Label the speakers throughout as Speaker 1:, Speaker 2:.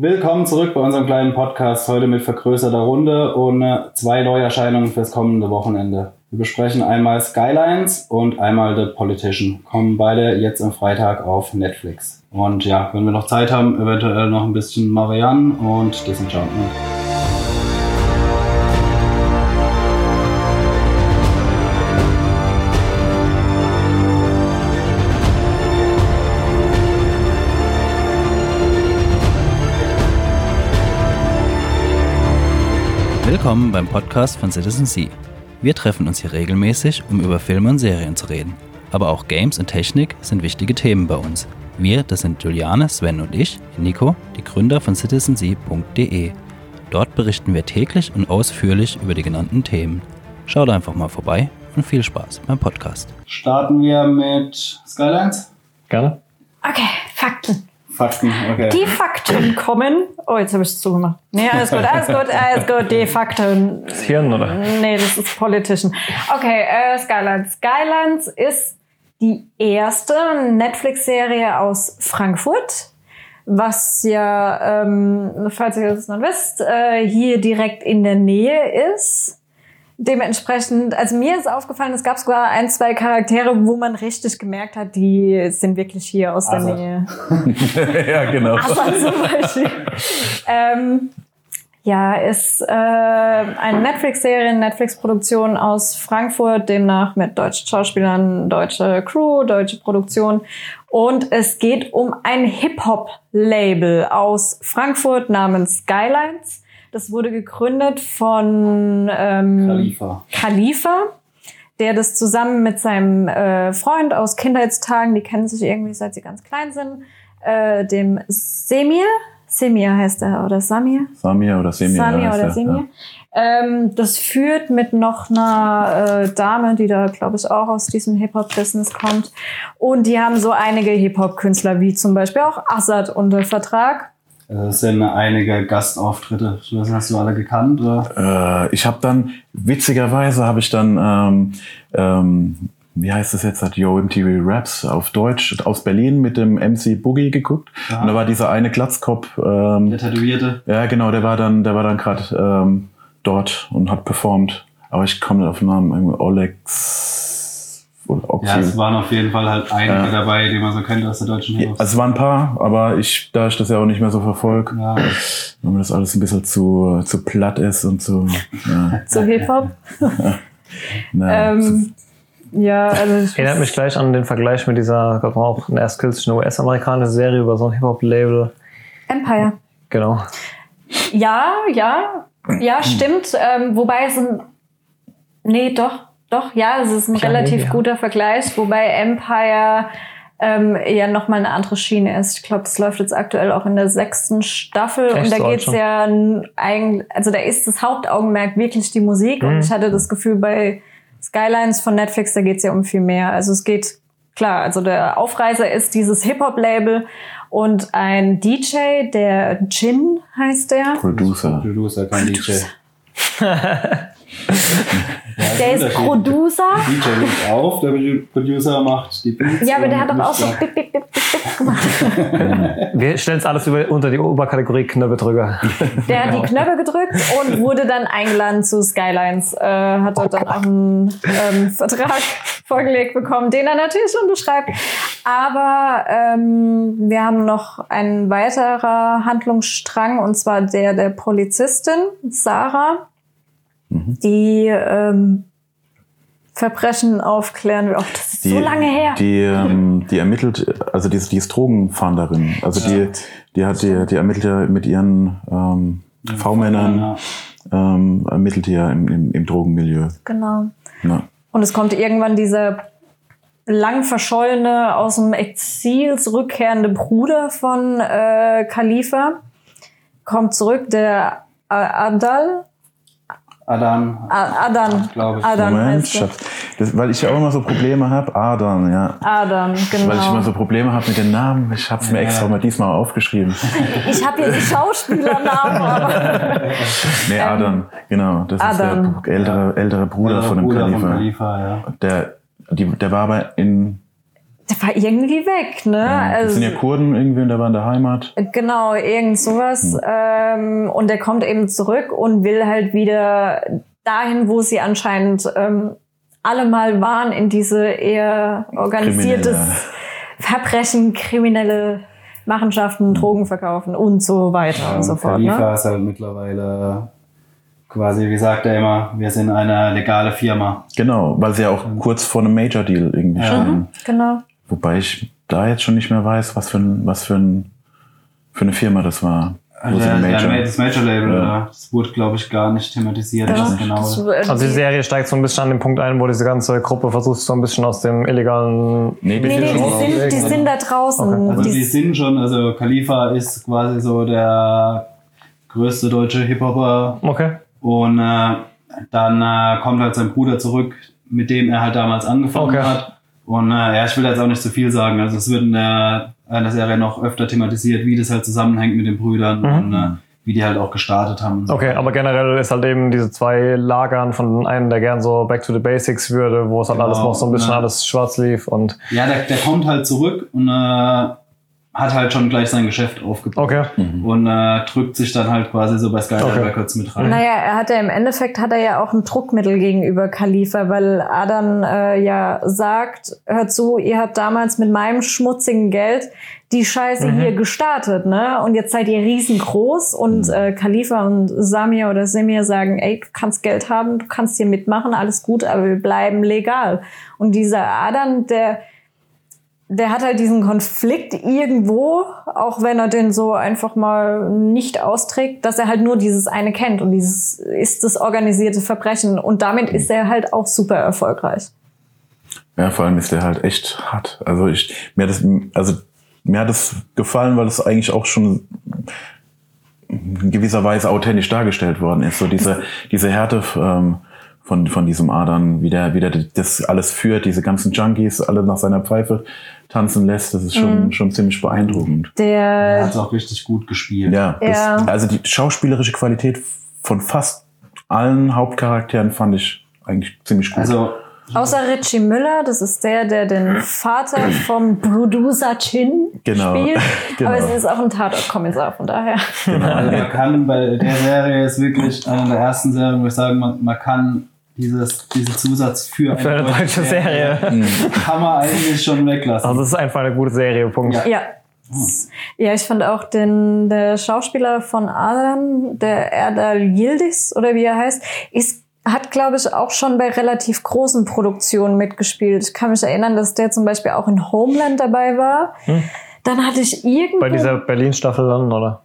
Speaker 1: Willkommen zurück bei unserem kleinen Podcast, heute mit vergrößerter Runde und zwei Neuerscheinungen fürs kommende Wochenende. Wir besprechen einmal Skylines und einmal The Politician. Kommen beide jetzt am Freitag auf Netflix. Und ja, wenn wir noch Zeit haben, eventuell noch ein bisschen Marianne und Disenchantment.
Speaker 2: Willkommen beim Podcast von Citizen C. Wir treffen uns hier regelmäßig, um über Filme und Serien zu reden. Aber auch Games und Technik sind wichtige Themen bei uns. Wir, das sind Juliane, Sven und ich, Nico, die Gründer von citizensea.de. Dort berichten wir täglich und ausführlich über die genannten Themen. Schaut einfach mal vorbei und viel Spaß beim Podcast.
Speaker 1: Starten wir mit Skylines?
Speaker 3: Gerne.
Speaker 4: Okay, Fakten.
Speaker 1: Fakten, okay.
Speaker 4: Die Fakten kommen. Oh, jetzt habe ich es zugemacht. Nee, alles gut, alles gut, alles gut. Die Fakten.
Speaker 3: Das Hirn, oder?
Speaker 4: Nee, das ist Politician. Okay, äh, Skylines. Skylines ist die erste Netflix-Serie aus Frankfurt. Was ja, ähm, falls ihr das noch wisst, äh, hier direkt in der Nähe ist. Dementsprechend, also mir ist aufgefallen, es gab sogar ein, zwei Charaktere, wo man richtig gemerkt hat, die sind wirklich hier aus der
Speaker 1: Assad.
Speaker 4: Nähe.
Speaker 3: ja, genau.
Speaker 4: Assad zum Beispiel. ähm, ja, ist äh, eine Netflix-Serie, eine Netflix-Produktion aus Frankfurt, demnach mit deutschen Schauspielern, deutsche Crew, deutsche Produktion. Und es geht um ein Hip-Hop-Label aus Frankfurt namens Skylines. Das wurde gegründet von ähm,
Speaker 1: Khalifa.
Speaker 4: Khalifa, der das zusammen mit seinem äh, Freund aus Kindheitstagen, die kennen sich irgendwie seit sie ganz klein sind, äh, dem Semir, Semir heißt er, oder Samir?
Speaker 3: Samir oder Semir.
Speaker 4: Samir
Speaker 3: heißt
Speaker 4: oder
Speaker 3: er,
Speaker 4: Semir. Ähm, das führt mit noch einer äh, Dame, die da, glaube ich, auch aus diesem Hip-Hop-Business kommt. Und die haben so einige Hip-Hop-Künstler, wie zum Beispiel auch Assad unter Vertrag.
Speaker 1: Es sind einige Gastauftritte. Nicht, Hast du alle gekannt? Oder?
Speaker 3: Äh, ich habe dann, witzigerweise habe ich dann, ähm, ähm, wie heißt das jetzt, hat Yo MTV Raps auf Deutsch aus Berlin mit dem MC Boogie geguckt.
Speaker 1: Ja.
Speaker 3: Und da war dieser eine Glatzkopf, ähm,
Speaker 1: Der Tätowierte?
Speaker 3: ja genau, der war dann, der war dann gerade ähm, dort und hat performt. Aber ich komme auf den Namen, irgendwie Olex oder Oxy.
Speaker 1: Ja, es waren auf jeden Fall halt einige
Speaker 3: Ja.
Speaker 1: dabei, die man so kennt aus der deutschen
Speaker 3: Ja,
Speaker 1: Hip-Hop.
Speaker 3: also es waren ein paar, aber ich, da ich das ja auch nicht mehr so verfolge,
Speaker 1: Ja,
Speaker 3: wenn mir das alles ein bisschen zu, zu platt ist und zu, ja,
Speaker 4: Zu Hip-Hop.
Speaker 3: na,
Speaker 4: ähm, ja, also ich
Speaker 5: Erinnert mich gleich an den Vergleich mit dieser, gab auch eine erst kürzlich eine US-amerikanische Serie über so ein Hip-Hop-Label.
Speaker 4: Empire.
Speaker 5: Genau.
Speaker 4: Ja, ja, ja, stimmt. Ähm, wobei es ein. Nee, doch, doch, ja, es ist ein
Speaker 5: Ja,
Speaker 4: relativ
Speaker 5: ja.
Speaker 4: guter Vergleich, wobei Empire ähm, ja nochmal eine andere Schiene ist. Ich glaube, das läuft jetzt aktuell auch in der sechsten Staffel
Speaker 5: Echt
Speaker 4: und da geht's
Speaker 5: schon?
Speaker 4: ja eigentlich, also da ist das Hauptaugenmerk wirklich die Musik und
Speaker 5: Mhm.
Speaker 4: ich hatte das Gefühl bei Skylines von Netflix, da geht's ja um viel mehr. Also es geht, klar, also der Aufreißer ist dieses Hip-Hop-Label und ein DJ, der Jin heißt der.
Speaker 3: Producer.
Speaker 1: Producer, kein DJ.
Speaker 4: Der ist Producer.
Speaker 1: DJ legt auf, der Producer macht die Beats.
Speaker 4: Ja, aber der hat doch auch so bip, bip, bip, bip, bip gemacht.
Speaker 5: Wir stellen es alles über, unter die Oberkategorie Knöpfedrücker.
Speaker 4: Der hat die Knöpfe gedrückt und wurde dann eingeladen zu Skylines. Äh, hat dort dann auch einen ähm, Vertrag vorgelegt bekommen, den er natürlich unterschreibt. Aber ähm, wir haben noch einen weiterer Handlungsstrang und zwar der der Polizistin Sarah, die ähm, Verbrechen aufklären. Oh, das ist so lange her.
Speaker 3: Die, ähm, die ermittelt, also die, ist- die ist Drogenfahnderin. Also die, die hat die, die ermittelt ja mit ihren ähm, V-Männern,
Speaker 1: Ja.
Speaker 3: ähm, ermittelt die ja im, im, im Drogenmilieu.
Speaker 4: Genau.
Speaker 3: Ja.
Speaker 4: Und es kommt irgendwann dieser lang verschollene, aus dem Exil zurückkehrende Bruder von äh, Khalifa. Kommt zurück, der Adal.
Speaker 1: Adan,
Speaker 4: Adan.
Speaker 1: glaube ich.
Speaker 4: Adan
Speaker 3: Moment,
Speaker 4: heißt.
Speaker 3: Schatz. Das, weil ich ja auch immer so Probleme habe. Adern, ja.
Speaker 4: Adan,
Speaker 3: Weil ich immer
Speaker 4: genau.
Speaker 3: so Probleme habe mit den Namen. Ich habe es mir
Speaker 1: Ja.
Speaker 3: extra mal diesmal aufgeschrieben.
Speaker 4: Ich habe hier die Schauspielernamen, aber
Speaker 3: Nee, Adern, genau. Das
Speaker 4: Adern.
Speaker 3: ist der ältere, ältere Bruder
Speaker 1: Der
Speaker 3: von dem
Speaker 1: Bruder
Speaker 3: Khalifa.
Speaker 1: Von Khalifa ja.
Speaker 3: Der, die, der war aber in
Speaker 4: der war irgendwie weg, ne?
Speaker 3: Ja, das
Speaker 4: also,
Speaker 3: sind ja Kurden irgendwie und der war in der Heimat.
Speaker 4: Genau, irgend sowas. Ähm, und der kommt eben zurück und will halt wieder dahin, wo sie anscheinend ähm, alle mal waren, in diese eher organisiertes
Speaker 3: Kriminelle.
Speaker 4: Verbrechen, kriminelle Machenschaften, Drogen verkaufen und so weiter und so fort.
Speaker 1: Khalifa
Speaker 4: Ne?
Speaker 1: ist halt mittlerweile quasi, wie sagt er immer, wir sind eine legale Firma.
Speaker 3: Genau, weil sie ja auch kurz vor einem Major Deal irgendwie standen.
Speaker 4: Genau.
Speaker 3: Wobei ich da jetzt schon nicht mehr weiß, was für, ein, was für, ein, für eine Firma das war.
Speaker 1: Also der,
Speaker 3: Major,
Speaker 1: das Major-Label,
Speaker 3: Ja.
Speaker 1: oder? das wurde, glaube ich, gar nicht thematisiert.
Speaker 4: Ja,
Speaker 1: Das genau.
Speaker 4: das,
Speaker 5: Also die Serie steigt so ein bisschen an den Punkt ein, wo diese ganze Gruppe versucht, so ein bisschen aus dem illegalen.
Speaker 3: Nee, die
Speaker 4: Nee, nee,
Speaker 3: sind
Speaker 4: die
Speaker 3: schon
Speaker 4: sind, die sind da draußen.
Speaker 1: Also
Speaker 4: Die-
Speaker 1: die sind schon, also Khalifa ist quasi so der größte deutsche Hip-Hopper
Speaker 5: Okay.
Speaker 1: und äh, dann äh, kommt halt sein Bruder zurück, mit dem er halt damals angefangen
Speaker 5: Okay.
Speaker 1: hat. Und äh, ja, ich will jetzt auch nicht zu viel sagen. Also es wird in der, in der Serie noch öfter thematisiert, wie das halt zusammenhängt mit den Brüdern und äh, wie die halt auch gestartet haben. so.
Speaker 5: Okay, aber generell ist halt eben diese zwei Lagern von einem, der gern so back to the basics würde, wo es halt
Speaker 1: Genau,
Speaker 5: alles noch so ein bisschen
Speaker 1: ja.
Speaker 5: alles schwarz lief und
Speaker 1: Ja, der, der kommt halt zurück und äh, hat halt schon gleich sein Geschäft aufgebaut.
Speaker 5: okay.
Speaker 1: Und äh, drückt sich dann halt quasi so bei Skyline
Speaker 5: Okay.
Speaker 1: Records mit rein.
Speaker 4: Naja, er hat ja im Endeffekt hat er ja auch ein Druckmittel gegenüber Khalifa, weil Adan äh, ja sagt, hört zu, ihr habt damals mit meinem schmutzigen Geld die Scheiße hier gestartet, ne? Und jetzt seid ihr riesengroß und äh, Khalifa und Samir oder Semir sagen, ey, du kannst Geld haben, du kannst hier mitmachen, alles gut, aber wir bleiben legal. Und dieser Adan, der der hat halt diesen Konflikt irgendwo, auch wenn er den so einfach mal nicht austrägt, dass er halt nur dieses eine kennt und dieses ist das organisierte Verbrechen und damit ist er halt auch super erfolgreich.
Speaker 3: Ja, vor allem ist der halt echt hart. Also ich, mir hat das, also mir hat es gefallen, weil es eigentlich auch schon in gewisser Weise authentisch dargestellt worden ist. So diese, diese Härte ähm, von, von diesem Adern, wie der, wie der das alles führt, diese ganzen Junkies alle nach seiner Pfeife tanzen lässt, das ist schon, schon ziemlich beeindruckend.
Speaker 1: Er
Speaker 4: Der,
Speaker 1: hat auch richtig gut gespielt.
Speaker 3: Ja, das,
Speaker 4: Ja.
Speaker 3: also die schauspielerische Qualität von fast allen Hauptcharakteren fand ich eigentlich ziemlich gut.
Speaker 1: Also
Speaker 4: außer Richie Müller, das ist der, der den Vater vom Producer Chin
Speaker 3: Genau.
Speaker 4: spielt,
Speaker 3: Genau.
Speaker 4: aber es ist auch ein Tatort-Kommissar, von daher.
Speaker 1: Also man kann bei der Serie ist wirklich eine der ersten Serien, wo ich sagen, man, man kann dieses, diesen Zusatz für,
Speaker 5: Für eine deutsche Serie.
Speaker 1: kann man eigentlich schon weglassen.
Speaker 5: Also es ist einfach eine gute Serie, Punkt.
Speaker 1: Ja.
Speaker 4: Ja. Ja, ich fand auch den der Schauspieler von Adan, der Erdal Yildiz oder wie er heißt, ist hat, glaube ich, auch schon bei relativ großen Produktionen mitgespielt. Ich kann mich erinnern, dass der zum Beispiel auch in Homeland dabei war. Dann hatte ich irgendwo...
Speaker 5: Bei dieser Berlin-Staffel dann, oder?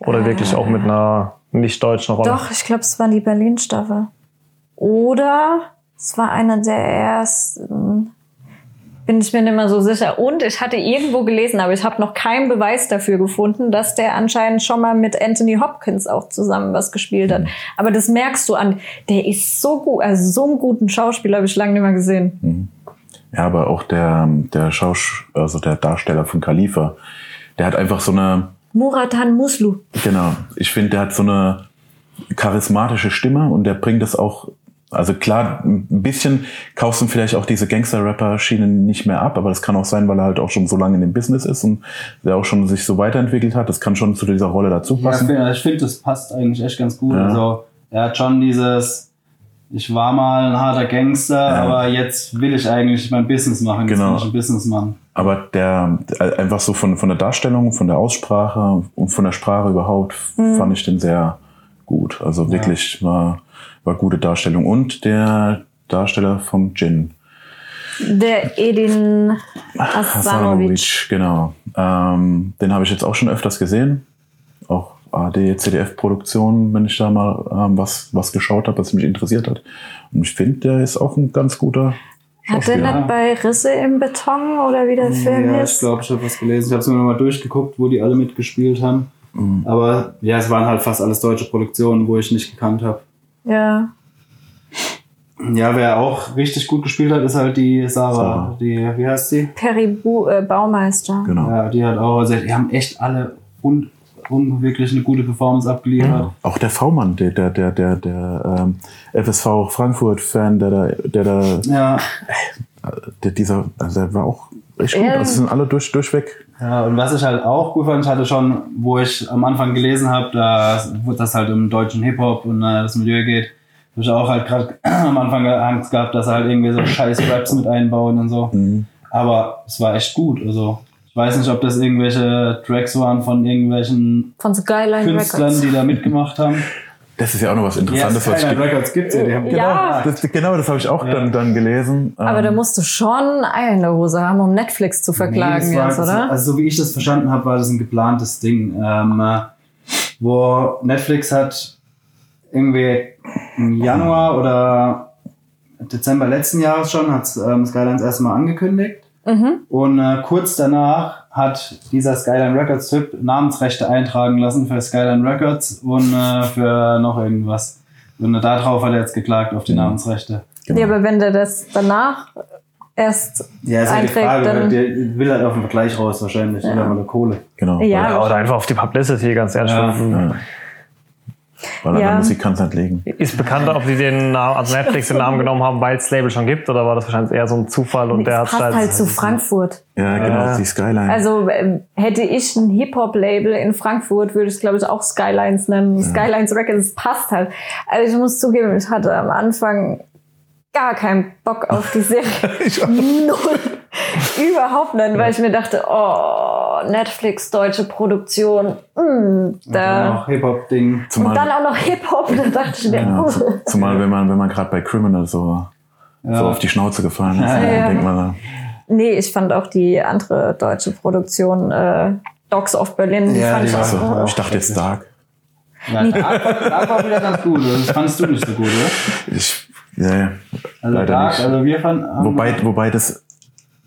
Speaker 5: Oder wirklich auch mit einer nicht deutschen Rolle?
Speaker 4: Doch, ich glaube, es war die Berlin-Staffel. Oder es war einer der ersten. Bin ich mir nicht mehr so sicher. Und ich hatte irgendwo gelesen, aber ich habe noch keinen Beweis dafür gefunden, dass der anscheinend schon mal mit Anthony Hopkins auch zusammen was gespielt hat. Aber das merkst du an. Der ist so gut, also so einen guten Schauspieler habe ich lange nicht mehr gesehen.
Speaker 3: Ja, aber auch der, der Schausch, also der Darsteller von Khalifa, der hat einfach so eine,
Speaker 4: Muratan Muslu.
Speaker 3: genau, ich finde, der hat so eine charismatische Stimme und der bringt es auch, also klar, ein bisschen kaufst du vielleicht auch diese Gangster-Rapper-Schiene nicht mehr ab, aber das kann auch sein, weil er halt auch schon so lange in dem Business ist und der auch schon sich so weiterentwickelt hat. Das kann schon zu dieser Rolle dazu
Speaker 1: Ja, ich
Speaker 3: passen.
Speaker 1: finde, ich find, das passt eigentlich echt ganz gut.
Speaker 3: Ja.
Speaker 1: Also, er hat schon dieses, ich war mal ein harter Gangster, aber jetzt will ich eigentlich mein Business machen. Jetzt
Speaker 3: Genau.
Speaker 1: bin ich ein Businessmann.
Speaker 3: Aber der, einfach so von, von der Darstellung, von der Aussprache und von der Sprache überhaupt fand ich den sehr gut. Also wirklich war, war gute Darstellung. Und der Darsteller vom Jin.
Speaker 4: Der Edin Asanovic.
Speaker 3: genau. Ähm, den habe ich jetzt auch schon öfters gesehen. CDF-Produktionen, wenn ich da mal ähm, was, was geschaut habe, was mich interessiert hat. Und ich finde, der ist auch ein ganz guter
Speaker 4: Hat der nicht bei Risse im Beton oder wie der Film
Speaker 1: Ja,
Speaker 4: ist?
Speaker 1: ich glaube, ich habe was gelesen. Ich habe es mir nochmal durchgeguckt, wo die alle mitgespielt haben.
Speaker 3: Mhm.
Speaker 1: Aber ja, es waren halt fast alles deutsche Produktionen, wo ich nicht gekannt habe.
Speaker 4: Ja.
Speaker 1: Ja, wer auch richtig gut gespielt hat, ist halt die Sarah.
Speaker 3: Sarah.
Speaker 1: Die, wie heißt die?
Speaker 4: Peribu äh, Baumeister.
Speaker 3: Genau.
Speaker 1: Ja, die hat auch, also die haben echt alle un, un, wirklich eine gute Performance abgeliefert.
Speaker 3: Auch der V-Mann, der, der, der, der, der ähm, FSV Frankfurt-Fan, der da, der da
Speaker 1: Ja,
Speaker 3: der, dieser, also der war auch echt gut.
Speaker 4: Ja.
Speaker 3: Also sind alle durch, durchweg.
Speaker 1: Ja, und was ich halt auch gut fand, ich hatte schon, wo ich am Anfang gelesen habe, da wo das halt um deutschen Hip-Hop und äh, das Milieu geht, habe ich auch halt gerade am Anfang Angst gehabt, dass sie halt irgendwie so scheiß Raps mit einbauen und so. Aber es war echt gut. Also ich weiß nicht, ob das irgendwelche Tracks waren von irgendwelchen
Speaker 4: Von Skyline
Speaker 1: Künstlern,
Speaker 4: Records.
Speaker 1: die da mitgemacht haben.
Speaker 3: Das ist ja auch noch was
Speaker 1: Ja,
Speaker 3: Interessantes, was ich
Speaker 1: Skyline Records gibt's ja. Die haben
Speaker 4: Ja.
Speaker 3: Das, genau, das habe ich auch dann, dann gelesen.
Speaker 4: Aber
Speaker 3: Ähm,
Speaker 4: da musst du schon Eier in der Hose haben, um Netflix zu verklagen
Speaker 1: Nee, war-
Speaker 4: jetzt, oder?
Speaker 1: Also so wie ich das verstanden habe, war das ein geplantes Ding, ähm, äh, wo Netflix hat irgendwie im Januar oder Dezember letzten Jahres schon hat ähm, Skylines erstmal angekündigt
Speaker 4: Mhm.
Speaker 1: und äh, kurz danach hat dieser Skyline Records Typ Namensrechte eintragen lassen für Skyline Records und äh, für noch irgendwas. Und äh, darauf hat er jetzt geklagt auf die Namensrechte.
Speaker 3: genau.
Speaker 4: Ja, aber wenn der das danach erst
Speaker 1: Ja, ist ja die
Speaker 4: einträgt,
Speaker 1: Frage, weil
Speaker 4: dann.
Speaker 1: der will halt auf den Vergleich raus wahrscheinlich, oder mal der Kohle.
Speaker 3: genau.
Speaker 4: Ja,
Speaker 5: Ja, oder einfach auf die Publicity, ganz ehrlich.
Speaker 1: Ja.
Speaker 3: Ja. Weil an
Speaker 4: Ja.
Speaker 3: der Musik kann es nicht liegen.
Speaker 5: Ist bekannter, ob die den Namen, also Netflix den Namen genommen haben, weil es das Label schon gibt, oder war das wahrscheinlich eher so ein Zufall und der hat
Speaker 4: das passt halt zu Frankfurt.
Speaker 3: Ja, genau,
Speaker 5: Ja.
Speaker 3: die Skyline.
Speaker 4: Also ähm, hätte ich ein Hip-Hop-Label in Frankfurt, würde ich es, glaube ich, auch Skylines nennen. Skylines Records, es passt halt. Also ich muss zugeben, ich hatte am Anfang gar keinen Bock auf die Serie. Null. Überhaupt nicht, weil ich mir dachte, oh, Netflix, deutsche Produktion, mm, da.
Speaker 1: Noch Hip-Hop-Ding.
Speaker 3: zumal,
Speaker 4: Und dann auch noch Hip-Hop, da dachte ich mir,
Speaker 3: ja,
Speaker 4: oh.
Speaker 3: zu- zumal wenn man, wenn man gerade bei Criminal so, so auf die Schnauze gefallen ist,
Speaker 1: Ja,
Speaker 3: dann
Speaker 4: ja.
Speaker 3: denkt man,
Speaker 4: Nee, ich fand auch die andere deutsche Produktion, äh, Dogs of Berlin, die
Speaker 1: Ja,
Speaker 4: fand
Speaker 1: die
Speaker 4: ich auch.
Speaker 1: so-
Speaker 3: also,
Speaker 1: auch
Speaker 3: ich dachte jetzt Dark.
Speaker 1: Ja, Dark, war- Dark war wieder ganz gut. oder? Das fandest du nicht so gut, oder?
Speaker 3: Ich, ja, ja,
Speaker 1: Also
Speaker 3: leider
Speaker 1: Dark,
Speaker 3: nicht.
Speaker 1: also wir fanden.
Speaker 3: Wobei, wobei das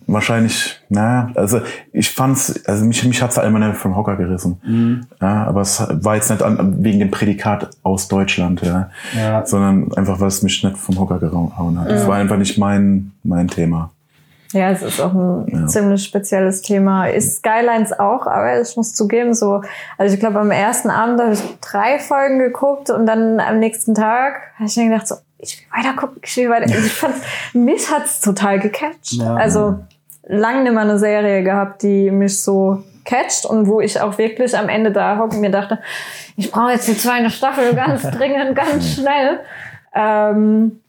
Speaker 3: wahrscheinlich, naja, also ich fand's, also mich, mich hat's einmal nicht vom Hocker gerissen.
Speaker 1: Mhm.
Speaker 3: Ja, aber es war jetzt nicht an, wegen dem Prädikat aus Deutschland, ja,
Speaker 1: Ja.
Speaker 3: sondern einfach, weil es mich nicht vom Hocker gehauen hat. Es war einfach nicht mein, mein Thema.
Speaker 4: Ja, es ist auch ein
Speaker 3: Ja.
Speaker 4: ziemlich spezielles Thema. Ist Skylines auch, aber ich muss zugeben, so, also ich glaube, am ersten Abend habe ich drei Folgen geguckt und dann am nächsten Tag habe ich mir gedacht, so, ich will weiter gucken, ich will weiter. Also ich fand's, mich hat's total gecatcht.
Speaker 1: Ja.
Speaker 4: Also lang nimmer eine Serie gehabt, die mich so catcht und wo ich auch wirklich am Ende da hocke und mir dachte, ich brauche jetzt die zweite Staffel ganz dringend, ganz schnell. Ähm,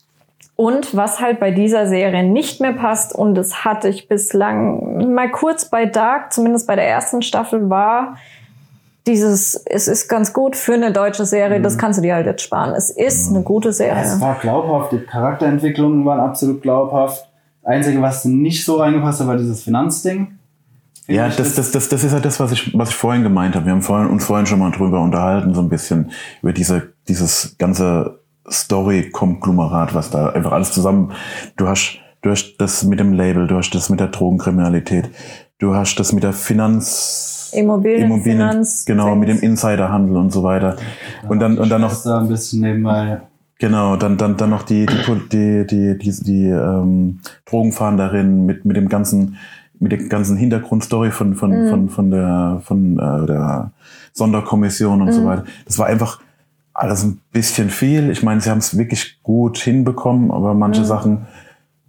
Speaker 4: und was halt bei dieser Serie nicht mehr passt, und das hatte ich bislang mal kurz bei Dark, zumindest bei der ersten Staffel, war dieses, es ist ganz gut für eine deutsche Serie, das kannst du dir halt jetzt sparen. Es ist eine gute
Speaker 1: Es
Speaker 4: Serie.
Speaker 1: war glaubhaft, die Charakterentwicklungen waren absolut glaubhaft. Einzige, was nicht so reingepasst hat, war dieses Finanzding.
Speaker 3: Ja, das, das, das, das ist halt das, was ich, was ich vorhin gemeint habe. Wir haben vorhin, uns vorhin schon mal drüber unterhalten, so ein bisschen über diese, dieses ganze Story-Konglomerat, was da einfach alles zusammen, du hast, du hast das mit dem Label, du hast das mit der Drogenkriminalität, du hast das mit der Finanz,
Speaker 4: Immobilien, Finanz,
Speaker 3: genau, mit dem. Insiderhandel und so weiter. Und dann, und dann noch,
Speaker 1: da ein bisschen nebenbei.
Speaker 3: Genau, dann, dann, dann noch die, die, die, die, die, die ähm, Drogenfahnderin mit, mit dem ganzen, mit der ganzen Hintergrundstory von, von, von, von der, von äh, der Sonderkommission und so weiter. Das war einfach alles ein bisschen viel. Ich meine, sie haben es wirklich gut hinbekommen, aber manche Sachen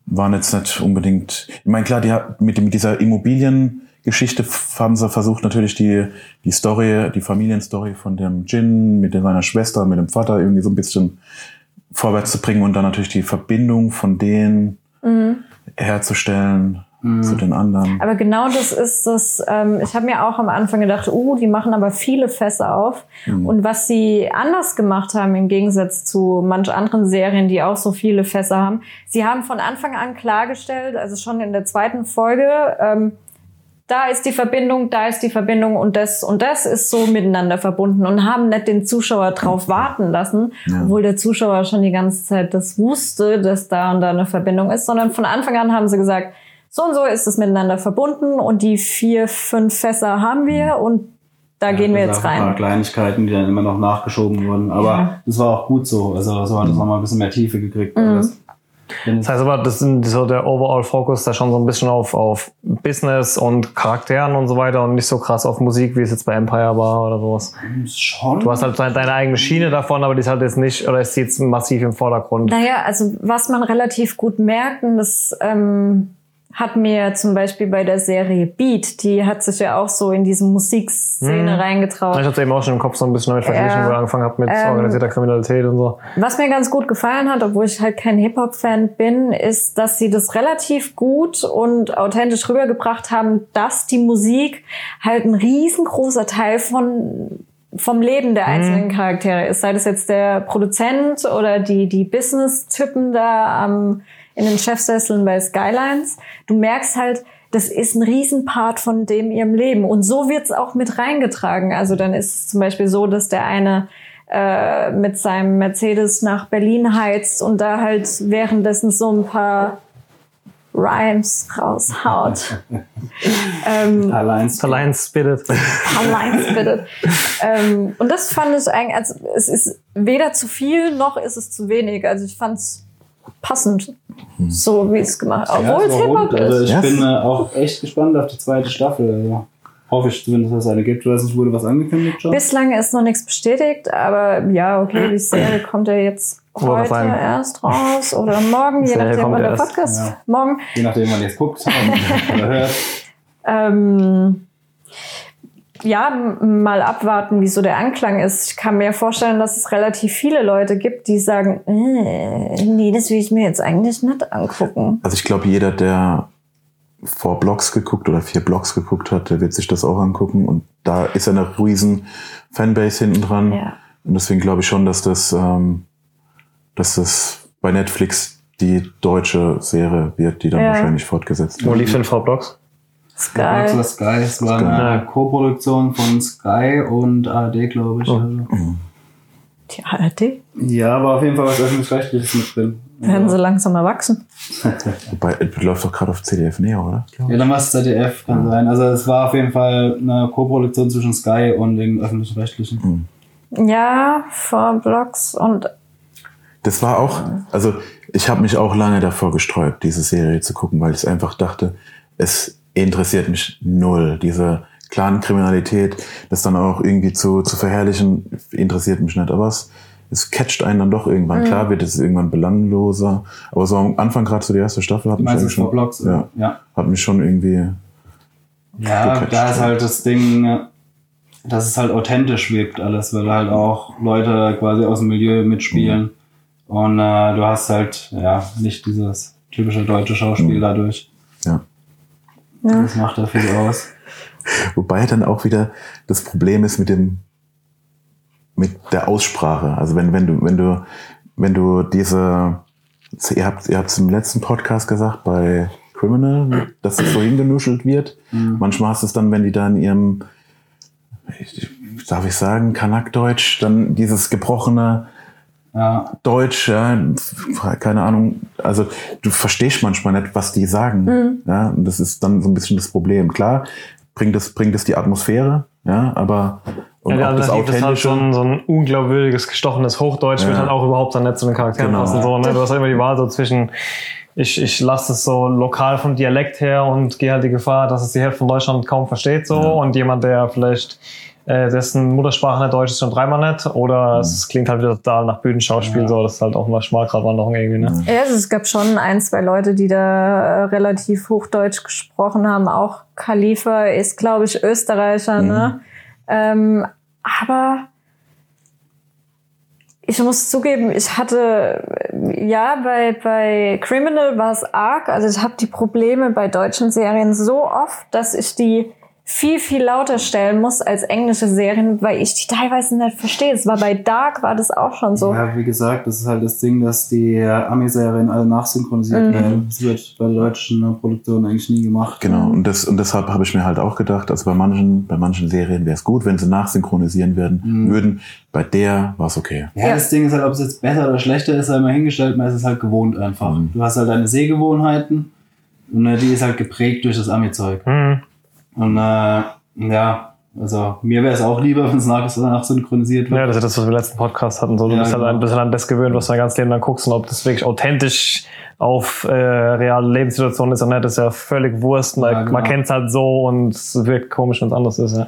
Speaker 3: waren jetzt nicht unbedingt. Ich meine, klar, die mit, mit dieser Immobiliengeschichte haben sie versucht, natürlich die, die Story, die Familienstory von dem Jin mit seiner Schwester, mit dem Vater irgendwie so ein bisschen vorwärts zu bringen und dann natürlich die Verbindung von denen herzustellen zu den anderen.
Speaker 4: Aber genau das ist das, ähm, ich habe mir auch am Anfang gedacht, uh, die machen aber viele Fässer auf. Und was sie anders gemacht haben im Gegensatz zu manch anderen Serien, die auch so viele Fässer haben, sie haben von Anfang an klargestellt, also schon in der zweiten Folge, ähm, da ist die Verbindung, da ist die Verbindung und das und das ist so miteinander verbunden und haben nicht den Zuschauer drauf warten lassen, obwohl der Zuschauer schon die ganze Zeit das wusste, dass da und da eine Verbindung ist, sondern von Anfang an haben sie gesagt, so und so ist es miteinander verbunden und die vier, fünf Fässer haben wir und da gehen wir jetzt
Speaker 1: auf Ein paar
Speaker 4: rein.
Speaker 1: Kleinigkeiten, die dann immer noch nachgeschoben wurden. Aber
Speaker 4: Ja.
Speaker 1: das war auch gut so. Also so hat es nochmal ein bisschen mehr Tiefe gekriegt.
Speaker 4: Mhm.
Speaker 1: alles.
Speaker 5: Das heißt aber, das sind so der Overall-Fokus da schon so ein bisschen auf, auf Business und Charakteren und so weiter und nicht so krass auf Musik, wie es jetzt bei Empire war oder sowas.
Speaker 1: schon.
Speaker 5: Du hast halt deine deine eigene Schiene davon, aber die ist halt jetzt nicht, oder ist jetzt massiv im Vordergrund.
Speaker 4: Naja, also was man relativ gut merkt, und das ähm, hat mir zum Beispiel bei der Serie Beat, die hat sich ja auch so in diese Musikszene
Speaker 5: Mhm.
Speaker 4: reingetraut.
Speaker 5: Ich hatte eben auch schon im Kopf so ein bisschen damit verglichen,
Speaker 4: Ja.
Speaker 5: wo ich angefangen habe mit
Speaker 4: Ähm,
Speaker 5: organisierter Kriminalität und so.
Speaker 4: Was mir ganz gut gefallen hat, obwohl ich halt kein Hip-Hop-Fan bin, ist, dass sie das relativ gut und authentisch rübergebracht haben, dass die Musik halt ein riesengroßer Teil von vom Leben der einzelnen Charaktere ist. Sei das jetzt der Produzent oder die, die Business-Typen da am, in den Chefsesseln bei Skylines. Du merkst halt, das ist ein Riesenpart von dem ihrem Leben. Und so wird's auch mit reingetragen. Also dann ist es zum Beispiel so, dass der eine äh, mit seinem Mercedes nach Berlin heizt und da halt währenddessen so ein paar Rhymes raushaut. ähm,
Speaker 1: Allein.
Speaker 5: Allein Spirit.
Speaker 4: allein bitte. ähm, und das fand ich eigentlich, also es ist weder zu viel noch ist es zu wenig. Also ich fand es passend, so wie es gemacht
Speaker 1: Ja,
Speaker 4: Obwohl
Speaker 1: es
Speaker 4: es Hip-Hop.
Speaker 1: Also
Speaker 4: ist.
Speaker 1: ich
Speaker 3: Ja.
Speaker 1: bin äh, auch echt gespannt auf die zweite Staffel. Also, hoffe ich zumindest, dass es eine gibt. Du weißt nicht, wurde was angekündigt schon?
Speaker 4: Bislang ist noch nichts bestätigt, aber ja, okay, die Serie kommt ja jetzt
Speaker 5: Wollte
Speaker 4: heute erst raus oder morgen, je nachdem, wann der
Speaker 5: erst,
Speaker 4: Podcast
Speaker 1: ja.
Speaker 4: morgen.
Speaker 1: Je nachdem, wann ihr es guckt oder hört.
Speaker 4: Ähm, ja, mal abwarten, wie so der Anklang ist. Ich kann mir vorstellen, dass es relativ viele Leute gibt, die sagen, äh, nee, das will ich mir jetzt eigentlich nicht angucken.
Speaker 3: Also ich glaube, jeder, der vor Blogs geguckt oder vier Blogs geguckt hat, der wird sich das auch angucken. Und da ist ja eine riesen Fanbase hinten dran.
Speaker 4: Ja.
Speaker 3: Und deswegen glaube ich schon, dass das, ähm, dass das bei Netflix die deutsche Serie wird, die dann
Speaker 4: Ja.
Speaker 3: wahrscheinlich fortgesetzt
Speaker 5: Wo
Speaker 3: wird.
Speaker 5: lief denn Frau Blocks?
Speaker 1: Ja,
Speaker 4: geil.
Speaker 1: Sky. Sky. Es war
Speaker 3: Sky.
Speaker 1: eine Co-Produktion von Sky und ARD, glaube ich.
Speaker 5: Oh.
Speaker 1: Also.
Speaker 4: Die ARD.
Speaker 1: Ja, aber auf jeden Fall was öffentlich-rechtliches mit drin.
Speaker 4: Werden sie langsam erwachsen.
Speaker 3: Wobei, es läuft doch gerade auf CDF Neo, oder?
Speaker 1: Ja, dann war es ZDF, kann sein. Also es war auf jeden Fall eine Co-Produktion zwischen Sky und den öffentlich-rechtlichen.
Speaker 4: Ja, vor Blogs und
Speaker 3: Das war auch, also ich habe mich auch lange davor gesträubt, diese Serie zu gucken, weil ich einfach dachte, es interessiert mich null. Diese Clan-Kriminalität, das dann auch irgendwie zu, zu verherrlichen, interessiert mich nicht. Aber es, es catcht einen dann doch irgendwann. Klar wird es irgendwann belangloser. Aber so am Anfang, gerade so die erste Staffel, hat mich, eigentlich schon,
Speaker 1: Blogs?
Speaker 3: ja,
Speaker 1: ja.
Speaker 3: hat mich schon irgendwie.
Speaker 1: Ja,
Speaker 3: gecatcht,
Speaker 1: da ist halt das Ding, dass es halt authentisch wirkt alles, weil halt auch Leute quasi aus dem Milieu mitspielen. Und äh, du hast halt, ja, nicht dieses typische deutsche Schauspiel dadurch.
Speaker 3: Ja.
Speaker 1: Das macht da viel aus.
Speaker 3: Wobei dann auch wieder das Problem ist mit dem, mit der Aussprache. Also wenn, wenn du, wenn du, wenn du diese, ihr habt, ihr habt es im letzten Podcast gesagt bei Criminal, dass es so hingenuschelt wird. Manchmal hast du es dann, wenn die da in ihrem, darf ich sagen, Kanakdeutsch, dann dieses gebrochene
Speaker 1: Ja,
Speaker 3: Deutsch, ja, keine Ahnung. Also du verstehst manchmal nicht, was die sagen. Ja, und das ist dann so ein bisschen das Problem. Klar, bringt es, bringt es die Atmosphäre, ja, aber und
Speaker 5: ja,
Speaker 3: auch das
Speaker 5: alternativ ist halt
Speaker 3: Authentische.
Speaker 5: schon so ein unglaubwürdiges, gestochenes Hochdeutsch,
Speaker 3: Ja.
Speaker 5: wird dann auch überhaupt dann nicht zu den Charakteren
Speaker 3: Genau.
Speaker 5: passen. So, ne? Du hast halt immer die Wahl so zwischen, ich, ich lasse es so lokal vom Dialekt her und gehe halt die Gefahr, dass es die Hälfte von Deutschland kaum versteht so
Speaker 3: Ja.
Speaker 5: und jemand, der vielleicht äh, dessen Muttersprache nicht Deutsch ist, schon dreimal nicht oder
Speaker 3: Mhm.
Speaker 5: es klingt halt wieder total nach Bühnenschauspiel,
Speaker 1: Ja.
Speaker 5: so, das ist halt auch mal Schmalgratwanderung irgendwie, ne?
Speaker 4: Ja, also es gab schon ein, zwei Leute, die da äh, relativ Hochdeutsch gesprochen haben. Auch Khalifa ist, glaube ich, Österreicher, ne? Ähm, aber ich muss zugeben, ich hatte, ja, bei, bei Criminal war es arg. Also ich habe die Probleme bei deutschen Serien so oft, dass ich die viel, viel lauter stellen muss als englische Serien, weil ich die teilweise nicht verstehe. Es war bei Dark, war das auch schon so.
Speaker 1: ja, wie gesagt, das ist halt das Ding, dass die Ami-Serien alle nachsynchronisiert
Speaker 4: Mhm.
Speaker 1: werden. Das wird bei deutschen äh, Produktionen eigentlich nie gemacht.
Speaker 3: Genau, und, das, und deshalb habe ich mir halt auch gedacht, also bei manchen, bei manchen Serien wäre es gut, wenn sie nachsynchronisieren werden
Speaker 1: Mhm.
Speaker 3: würden. Bei der war es okay.
Speaker 1: Ja,
Speaker 4: Ja.
Speaker 1: das Ding ist halt, ob es jetzt besser oder schlechter ist, sei mal hingestellt, man ist es halt gewohnt einfach.
Speaker 3: Mhm.
Speaker 1: Du hast halt deine Sehgewohnheiten und äh, die ist halt geprägt durch das Ami-Zeug. Und äh, ja, Also mir wäre es auch lieber, wenn es nach, danach synchronisiert wird.
Speaker 5: Ja, das ist das, was wir im letzten Podcast hatten. So, du
Speaker 1: Ja,
Speaker 5: bist, halt
Speaker 1: genau.
Speaker 5: ein bisschen an das gewöhnt, was du dein ganzes Leben dann guckst und ob das wirklich authentisch auf äh, reale Lebenssituationen ist oder nicht, ist ja völlig Wurst. Man,
Speaker 1: Ja, genau.
Speaker 5: man kennt es halt so und es wirkt komisch, wenn es anders ist. Ja.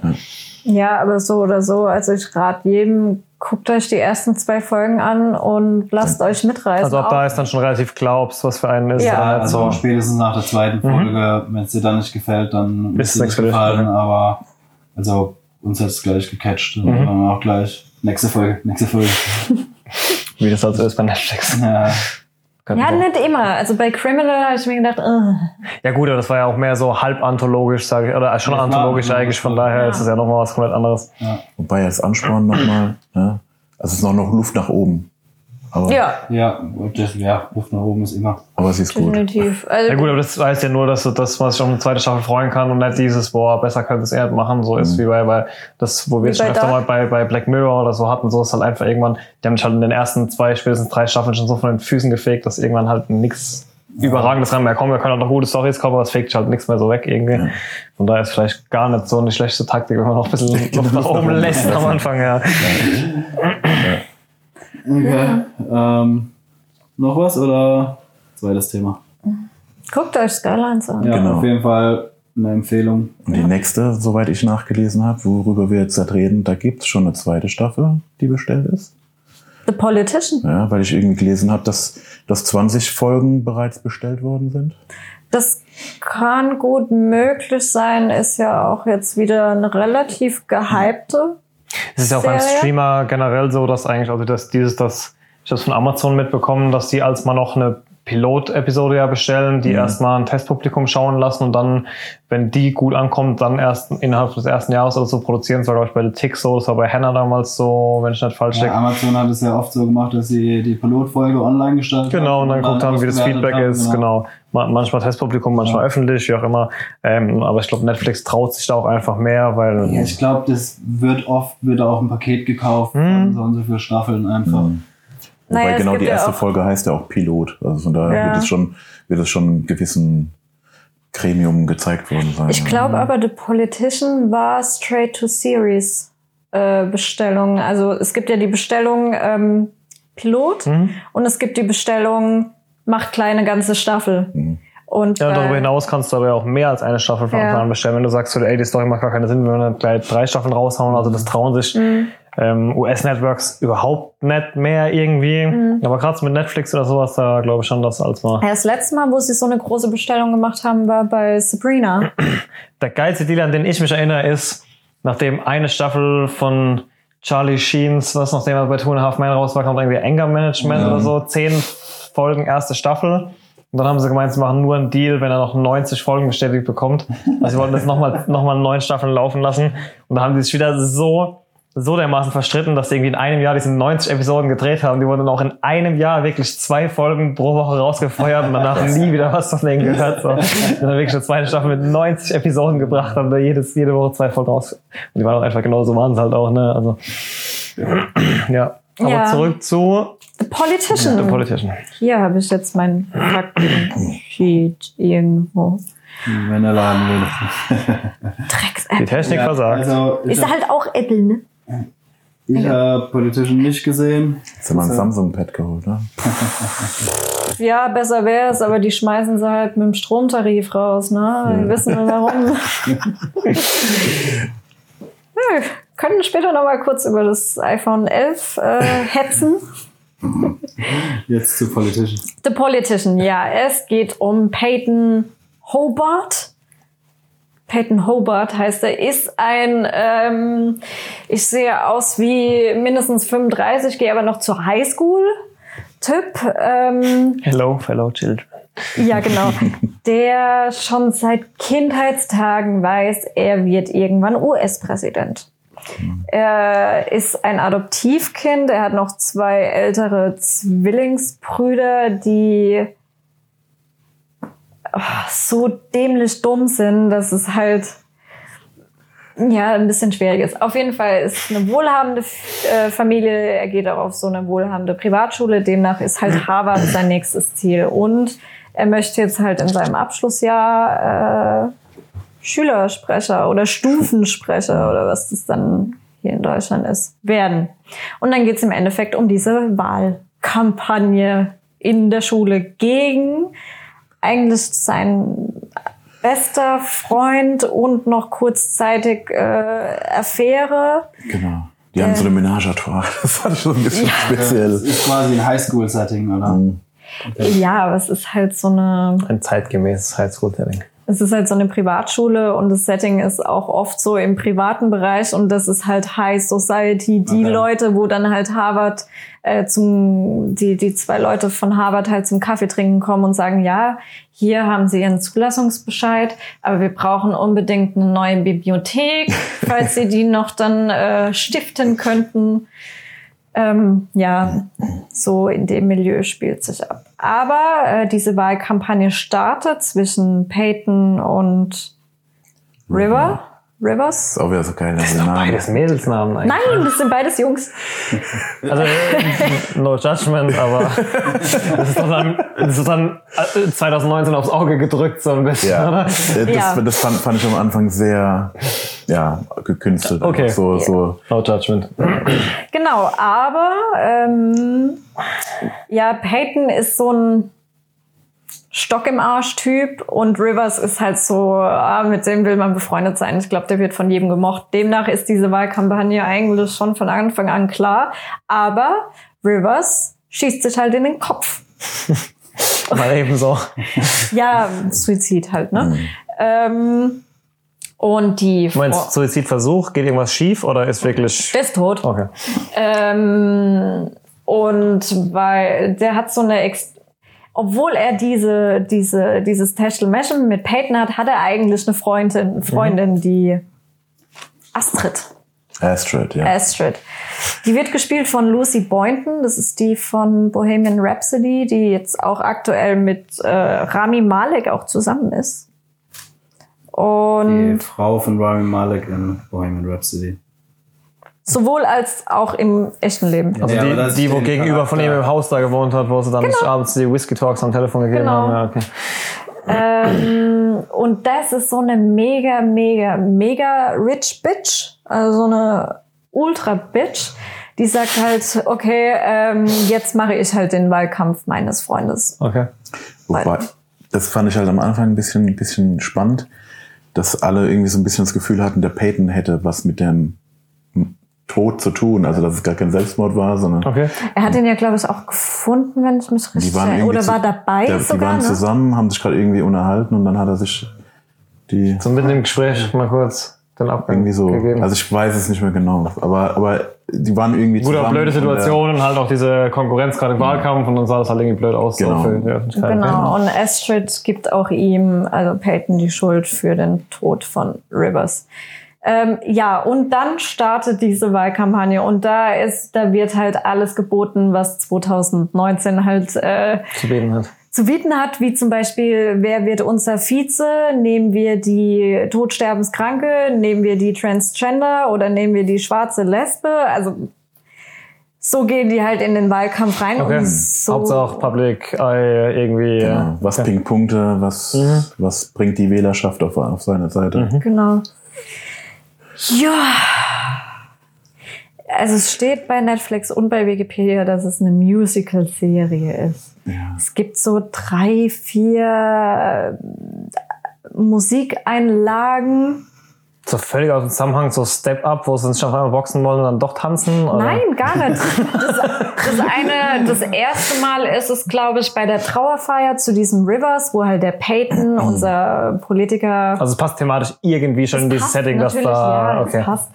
Speaker 4: Ja, aber so oder so, also ich rate jedem, guckt euch die ersten zwei Folgen an und lasst euch mitreißen.
Speaker 5: Also ab
Speaker 4: Auch-
Speaker 5: da ist dann schon relativ klar, ob es was für einen ist.
Speaker 4: Ja,
Speaker 1: Ja, also
Speaker 5: so.
Speaker 1: spätestens nach der zweiten Folge, wenn es dir dann nicht gefällt, dann
Speaker 5: Ist es
Speaker 1: nicht
Speaker 5: dich,
Speaker 1: gefallen.
Speaker 5: ja.
Speaker 1: Aber also uns hat es gleich gecatcht. Und
Speaker 5: Mhm.
Speaker 1: dann auch gleich nächste Folge, nächste Folge.
Speaker 5: Wie das halt so ist bei Netflix.
Speaker 1: Ja,
Speaker 5: Könnte
Speaker 4: ja,
Speaker 5: man-
Speaker 4: nicht immer. Also bei Criminal habe ich mir gedacht, uh,
Speaker 5: ja gut, aber das war ja auch mehr so halb anthologisch, sage ich, oder schon
Speaker 1: Das war
Speaker 5: anthologisch eigentlich. Von
Speaker 1: ja.
Speaker 5: daher ist es ja nochmal was komplett anderes.
Speaker 3: Wobei als Ansporn nochmal, ja, also es ist noch noch Luft nach oben. Aber,
Speaker 4: ja,
Speaker 1: ja, das, ja, Luft nach oben ist immer.
Speaker 3: aber sie ist gut.
Speaker 4: definitiv. Also,
Speaker 5: Ja gut, aber das heißt ja nur, dass, dass man sich auf eine zweite Staffel freuen kann und nicht dieses, boah, besser könnte es eher machen, so ist wie bei, bei das, wo wir
Speaker 4: Wie
Speaker 5: es schon
Speaker 4: bei
Speaker 5: öfter mal bei, bei Black Mirror oder so hatten, so ist halt einfach irgendwann, die haben sich halt in den ersten zwei, spätestens drei Staffeln schon so von den Füßen gefegt, dass irgendwann halt nichts Überragendes ran mehr kommt. Wir können auch noch gute Storys kommen, aber es fegt halt nichts mehr so weg irgendwie. Von daher ist vielleicht gar nicht so eine schlechte Taktik, wenn man noch ein bisschen Luft nach oben lässt am Anfang, ja.
Speaker 1: Okay. Ähm, noch was oder zweites Thema?
Speaker 4: guckt euch Skylines an.
Speaker 1: Ja,
Speaker 3: Genau.
Speaker 1: auf jeden Fall eine Empfehlung.
Speaker 3: Und die nächste, soweit ich nachgelesen habe, worüber wir jetzt halt reden, da gibt es schon eine zweite Staffel, die bestellt ist.
Speaker 4: The Politician.
Speaker 3: Ja, weil ich irgendwie gelesen habe, dass, dass 20 Folgen bereits bestellt worden sind.
Speaker 4: Das kann gut möglich sein, ist ja auch jetzt wieder eine relativ gehypte.
Speaker 5: Es ist ja auch beim? Streamer generell so, dass eigentlich, also dass dieses, das, ich habe von Amazon mitbekommen, dass die als mal noch eine Pilot-Episode ja bestellen, die erstmal ein Testpublikum schauen lassen und dann, wenn die gut ankommt, dann erst innerhalb des ersten Jahres oder so produzieren. Das war, glaube ich, bei The Tick so, das war bei Hannah damals so, wenn ich nicht falsch
Speaker 1: Ja,
Speaker 5: liege.
Speaker 1: Amazon hat es ja oft so gemacht, dass sie die Pilotfolge online gestaltet
Speaker 5: Genau, und dann guckt haben, wie das Feedback
Speaker 1: haben,
Speaker 5: ist. Genau. Ma- Manchmal Testpublikum, manchmal öffentlich, wie auch immer. Ähm, aber ich glaube, Netflix traut sich da auch einfach mehr, weil
Speaker 1: Ja, ich glaube, das wird oft wird auch ein Paket gekauft
Speaker 5: Hm.
Speaker 1: von so und so viele Staffeln einfach.
Speaker 3: Wobei
Speaker 4: Naja,
Speaker 3: genau die
Speaker 4: ja
Speaker 3: erste
Speaker 4: auch-
Speaker 3: Folge heißt ja auch Pilot. Also von daher
Speaker 4: Ja.
Speaker 3: wird es schon, wird es schon einem gewissen Gremium gezeigt worden sein.
Speaker 4: Ich glaube aber, The Politician war straight to series äh, Bestellung. Also es gibt ja die Bestellung ähm, Pilot
Speaker 5: Mhm.
Speaker 4: und es gibt die Bestellung macht kleine ganze Staffel. Und
Speaker 5: Ja, darüber
Speaker 4: äh,
Speaker 5: hinaus kannst du aber ja auch mehr als eine Staffel von
Speaker 4: Ja.
Speaker 5: Anfang an bestellen. Wenn du sagst, so, ey, die Story macht gar keinen Sinn, wenn wir dann gleich drei Staffeln raushauen. Also das trauen sich
Speaker 4: Mhm.
Speaker 5: Ähm, US-Networks überhaupt nicht mehr irgendwie.
Speaker 4: Mhm.
Speaker 5: Aber gerade so mit Netflix oder sowas, da glaube ich schon, dass als mal.
Speaker 4: ja, das letzte Mal, wo sie so eine große Bestellung gemacht haben, war bei Sabrina.
Speaker 5: Der geilste Deal, an den ich mich erinnere, ist, nachdem eine Staffel von Charlie Sheens, was nachdem er bei Two and a Half Men raus war, kommt irgendwie Anger Management oder so, zehn Folgen erste Staffel. Und dann haben sie gemeint, sie machen nur einen Deal, wenn er noch 90 Folgen bestätigt bekommt. Also sie wollten das nochmal noch mal neun Staffeln laufen lassen. Und da haben die sich wieder so, so dermaßen verstritten, dass sie irgendwie in einem Jahr diese 90 Episoden gedreht haben. Die wurden dann auch in einem Jahr wirklich zwei Folgen pro Woche rausgefeuert und danach nie wieder was von denen gehört. So. Die haben wirklich eine zweite Staffel mit 90 Episoden gebracht, haben da jedes, jede Woche zwei Folgen raus. Und die waren auch einfach genauso waren sie halt auch, ne? Also, ja. Aber
Speaker 4: Ja.
Speaker 5: zurück zu
Speaker 4: The Politician.
Speaker 5: The Politician.
Speaker 4: Hier habe ich jetzt mein Fakten-Sheet irgendwo.
Speaker 1: Wenn er laden will.
Speaker 4: Drecks
Speaker 5: Die Technik
Speaker 1: Ja,
Speaker 5: versagt.
Speaker 1: Also,
Speaker 4: Ist
Speaker 1: habe
Speaker 4: halt auch Apple, ne?
Speaker 1: Hab Politician nicht gesehen.
Speaker 3: Jetzt haben wir ein Samsung-Pad geholt, ne?
Speaker 4: Ja, besser wäre es, aber die schmeißen sie halt mit dem Stromtarif raus, ne? Wir wissen wir warum. ja, können später noch mal kurz über das iPhone 11 äh, hetzen.
Speaker 1: Jetzt zu Politician.
Speaker 4: The Politician, ja. Es geht um Peyton Hobart. Peyton Hobart heißt er, ist ein, ähm, ich sehe aus wie mindestens 35, gehe aber noch zur Highschool. Typ, ähm,
Speaker 5: Hello, fellow children.
Speaker 4: ja genau, der schon seit Kindheitstagen weiß, er wird irgendwann US-Präsident. Er ist ein Adoptivkind, er hat noch zwei ältere Zwillingsbrüder, die ah, so dämlich dumm sind, dass es halt ja ein bisschen schwierig ist. Auf jeden Fall ist eine wohlhabende äh, Familie. Er geht auch auf so eine wohlhabende Privatschule. Demnach ist halt Harvard sein nächstes Ziel. Und er möchte jetzt halt in seinem Abschlussjahr äh, Schülersprecher oder Stufensprecher oder was das dann hier in Deutschland ist, werden. Und dann geht es im Endeffekt um diese Wahlkampagne in der Schule gegen eigentlich sein bester Freund und noch kurzzeitig äh, Affäre.
Speaker 3: Genau. Die haben so eine Menage à trois. Das ich so ein bisschen speziell.
Speaker 1: Das ist quasi ein Highschool-Setting, oder?
Speaker 4: Ja, aber es ist halt so eine
Speaker 5: Ein zeitgemäßes Highschool-Setting.
Speaker 4: Es ist halt so eine Privatschule und das Setting ist auch oft so im privaten Bereich und das ist halt High Society. Die
Speaker 1: Okay.
Speaker 4: Leute, wo dann halt Harvard äh, zum, die, die zwei Leute von Harvard halt zum Kaffee trinken kommen und sagen, ja, hier haben sie ihren Zulassungsbescheid, aber wir brauchen unbedingt eine neue Bibliothek, falls sie die noch dann äh, stiften könnten. Ähm, ja, so in dem Milieu spielt sich ab. Aber äh, diese Wahlkampagne startet zwischen Peyton und River. Rivers?
Speaker 3: Ist auch wieder so geil. Also Name.
Speaker 5: Beides Mädelsnamen eigentlich.
Speaker 4: Nein, das sind beides Jungs.
Speaker 5: Also, äh, no judgment, aber das ist doch dann, das ist dann äh, 2019 aufs Auge gedrückt, so ein bisschen,
Speaker 3: Ja,
Speaker 5: oder?
Speaker 3: das,
Speaker 4: Ja.
Speaker 3: das fand, fand ich am Anfang sehr ja, gekünstelt.
Speaker 5: Okay.
Speaker 3: So, so,
Speaker 5: No judgment.
Speaker 4: Genau, aber ähm, ja, Peyton ist so ein Stock im Arsch-Typ und Rivers ist halt so, ah, mit dem will man befreundet sein. Ich glaube, der wird von jedem gemocht. Demnach ist diese Wahlkampagne eigentlich schon von Anfang an klar. Aber Rivers schießt sich halt in den Kopf.
Speaker 5: Mal eben so.
Speaker 4: Ja, Suizid halt, ne? Ähm, und die
Speaker 5: Du meinst Suizidversuch? Geht irgendwas schief oder ist wirklich.
Speaker 4: der ist tot.
Speaker 5: Okay.
Speaker 4: Ähm, und weil der hat so eine, Ex obwohl er diese, diese, dieses Mission mit Peyton hat, hat er eigentlich eine Freundin, Freundin die Astrid.
Speaker 3: Astrid, ja.
Speaker 4: Astrid. Die wird gespielt von Lucy Boynton. Das ist die von Bohemian Rhapsody, die jetzt auch aktuell mit äh, Rami Malek auch zusammen ist.
Speaker 1: Die
Speaker 4: Und
Speaker 1: Frau von Rami Malek in Bohemian Rhapsody.
Speaker 4: Sowohl als auch im echten Leben.
Speaker 5: Also
Speaker 1: Ja,
Speaker 5: die, die, wo gegenüber von ihm im Haus da gewohnt hat, wo sie dann sich abends die Whisky Talks am Telefon gegeben
Speaker 4: Genau.
Speaker 5: haben. Ja, okay.
Speaker 4: Ähm, und das ist so eine mega, mega, mega rich Bitch. Also so eine ultra Bitch. Die sagt halt, okay, ähm, jetzt mache ich halt den Wahlkampf meines Freundes.
Speaker 5: okay.
Speaker 3: Wobei, das fand ich halt am Anfang ein bisschen, ein bisschen spannend, dass alle irgendwie so ein bisschen das Gefühl hatten, der Peyton hätte was mit dem Tod zu tun. Also, dass es gar kein Selbstmord war, sondern
Speaker 5: Okay.
Speaker 4: Er hat ihn ja, glaube ich, auch gefunden, wenn ich mich
Speaker 3: die
Speaker 4: richtig erinnere. Oder
Speaker 3: zu-
Speaker 4: war dabei
Speaker 3: der, Die
Speaker 4: sogar,
Speaker 3: waren
Speaker 4: ne?
Speaker 3: zusammen, haben sich gerade irgendwie unterhalten und dann hat er sich die
Speaker 5: So mitten im Gespräch mal kurz den Abgang
Speaker 3: irgendwie so,
Speaker 5: gegeben.
Speaker 3: also ich weiß es nicht mehr genau, aber, aber die waren irgendwie
Speaker 5: Gut,
Speaker 3: zusammen.
Speaker 5: blöde
Speaker 3: und, äh,
Speaker 5: Situation und halt auch diese Konkurrenz gerade im Wahlkampf und dann sah das halt irgendwie blöd aus.
Speaker 3: Genau.
Speaker 5: So für die Öffentlichkeit.
Speaker 4: Genau, und Astrid gibt auch ihm, also Peyton, die Schuld für den Tod von Rivers. Ähm, ja, und dann startet diese Wahlkampagne und da ist, da wird halt alles geboten, was 2019 halt äh,
Speaker 5: Zu beten hat.
Speaker 4: zu bieten hat, wie zum Beispiel, wer wird unser Vize? Nehmen wir die Todsterbenskranke? Nehmen wir die Transgender? Oder nehmen wir die schwarze Lesbe? Also so gehen die halt in den Wahlkampf rein.
Speaker 5: Okay.
Speaker 4: Und so,
Speaker 5: Hauptsache Public Eye irgendwie.
Speaker 3: Genau.
Speaker 5: äh,
Speaker 3: Was bringt Punkte, was,
Speaker 5: Mhm.
Speaker 3: was bringt die Wählerschaft auf, auf seine Seite?
Speaker 4: Genau. Ja. Also es steht bei Netflix und bei Wikipedia, dass es eine Musical-Serie ist. Es gibt so drei, vier äh, Musikeinlagen.
Speaker 5: So völlig aus dem Zusammenhang, so Step Up, wo sie sich auf einmal boxen wollen und dann doch tanzen? Oder?
Speaker 4: Nein, gar nicht. Das, das eine, das erste Mal ist es, glaube ich, bei der Trauerfeier zu diesem Rivers, wo halt der Peyton, unser Politiker,
Speaker 5: Also es passt thematisch irgendwie schon in dieses
Speaker 4: passt
Speaker 5: Setting, dass
Speaker 4: natürlich,
Speaker 5: da.
Speaker 4: ja,
Speaker 5: okay.
Speaker 4: passt.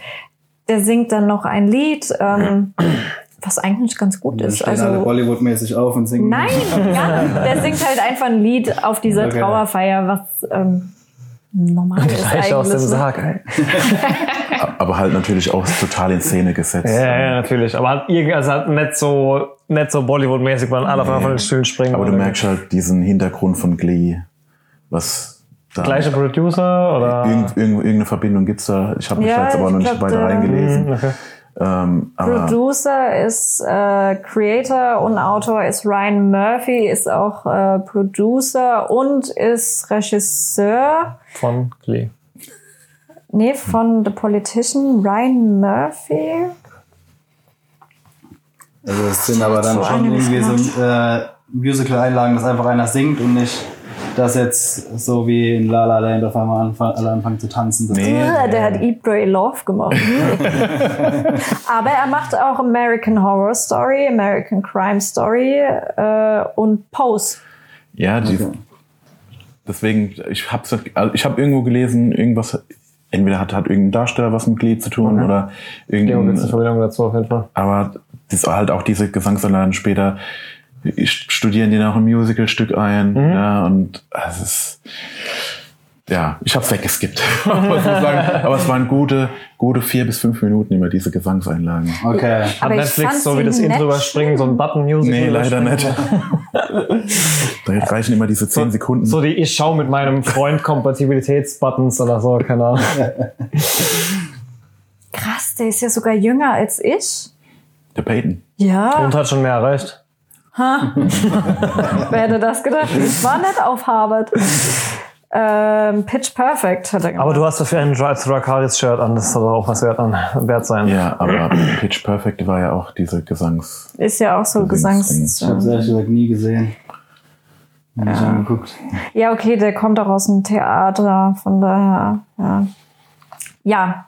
Speaker 4: Der singt dann noch ein Lied, ähm, was eigentlich ganz gut
Speaker 1: Die
Speaker 4: ist.
Speaker 1: stehen alle
Speaker 4: Also
Speaker 1: Bollywood-mäßig auf und singen.
Speaker 4: nein, ja, der singt halt einfach ein Lied auf dieser
Speaker 1: Okay.
Speaker 4: Trauerfeier, was ähm, normal ist
Speaker 5: Gleich aus dem? Sarg, ey.
Speaker 3: Aber halt natürlich auch total in Szene gesetzt.
Speaker 5: Ja, ja, natürlich. Aber halt irgendwie, also halt nicht so, nicht so Bollywood-mäßig, weil alle auf einmal von den Stühlen springen.
Speaker 3: Aber du merkst halt diesen Hintergrund von Glee, was da.
Speaker 5: Gleiche Producer oder?
Speaker 3: Irgend, irgend, irgendeine Verbindung gibt's da. Ich habe mich
Speaker 4: Ja,
Speaker 3: da jetzt aber noch nicht weiter reingelesen.
Speaker 5: Hm, okay.
Speaker 3: Ähm,
Speaker 4: Producer ist äh, Creator und Autor ist Ryan Murphy, ist auch äh, Producer und ist Regisseur.
Speaker 5: Von Glee.
Speaker 4: Nee, von The Politician, Ryan Murphy.
Speaker 1: Also es sind aber dann
Speaker 4: So
Speaker 1: schon irgendwie so äh, Musical-Einlagen, dass einfach einer singt und nicht, dass jetzt so wie in La La Land auf einmal anfangen, alle anfangen zu tanzen.
Speaker 3: Nee.
Speaker 4: Ja, der hat Eat, Pray, Love gemacht. Aber er macht auch American Horror Story, American Crime Story äh, und Pose.
Speaker 3: Ja, die,
Speaker 1: Okay.
Speaker 3: deswegen, ich habe also ich hab irgendwo gelesen, irgendwas, entweder hat, hat irgendein Darsteller was mit Glied zu tun oder
Speaker 5: Ja, und jetzt eine
Speaker 3: irgendein,
Speaker 5: Verbindung dazu auf jeden Fall.
Speaker 3: aber das halt auch diese Gesangsanlagen später studieren die nach einem Musicalstück ein, ja, und es ist, ja, ich hab's weggeskippt, aber es waren gute, gute vier bis fünf Minuten immer diese Gesangseinlagen.
Speaker 1: Okay.
Speaker 5: Hat Netflix so wie das Intro überspringen, so ein Button-Music?
Speaker 3: Nee, leider nicht. da reichen immer diese zehn Sekunden.
Speaker 5: So die Ich schau mit meinem Freund Kompatibilitätsbuttons oder so, keine Ahnung.
Speaker 4: Krass, der ist ja sogar jünger als ich.
Speaker 3: Der Peyton.
Speaker 4: Ja,
Speaker 5: Und hat schon mehr erreicht.
Speaker 4: wer hätte das gedacht? Ich war nicht auf Harvard. Ähm, Pitch Perfect hat er gemacht.
Speaker 5: Aber du hast dafür ein Drive Through Arcadis Shirt an, das soll auch was wert, an, wert sein.
Speaker 3: Ja, aber Pitch Perfect war ja auch diese Gesangs.
Speaker 4: ist ja auch so Gesangs...
Speaker 1: Ich habe es ehrlich gesagt nie gesehen. Angeguckt.
Speaker 4: Ja, okay, der kommt auch aus dem Theater, von daher, ja. Ja,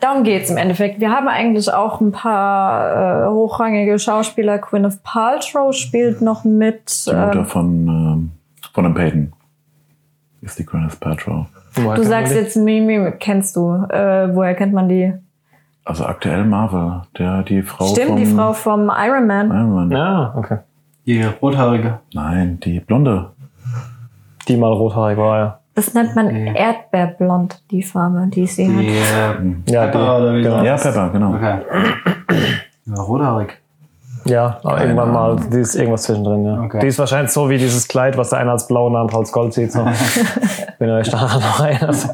Speaker 4: darum geht's im Endeffekt. Wir haben eigentlich auch ein paar äh, hochrangige Schauspieler. Gwyneth Paltrow spielt noch mit.
Speaker 3: Die Mutter
Speaker 4: Ähm,
Speaker 3: von, ähm, von dem Peyton. Ist die Gwyneth Paltrow.
Speaker 4: du sagst jetzt Mimi, kennst du. Äh, woher kennt man die?
Speaker 3: Also aktuell Marvel, der die Frau
Speaker 4: Stimmt,
Speaker 3: vom
Speaker 4: die Frau vom Iron Man.
Speaker 3: Iron Man.
Speaker 5: Ja, okay.
Speaker 1: Die rothaarige.
Speaker 3: Nein, die Blonde.
Speaker 5: Die mal rothaarig war, ja.
Speaker 4: Das nennt man Erdbeerblond, die Farbe, die sie hat.
Speaker 1: Die äh,
Speaker 5: Ja,
Speaker 1: Pepper oder wie
Speaker 5: genau.
Speaker 3: Ja, Pepper, genau.
Speaker 1: Okay. Ja, rothaarig.
Speaker 5: Ja, aber
Speaker 3: Keine
Speaker 5: irgendwann mal,
Speaker 3: Ahnung.
Speaker 5: die ist irgendwas zwischendrin, ja.
Speaker 1: Okay.
Speaker 5: Die ist wahrscheinlich so wie dieses Kleid, was der eine als blau und der andere als Gold sieht. So. Wenn ihr euch daran noch erinnert.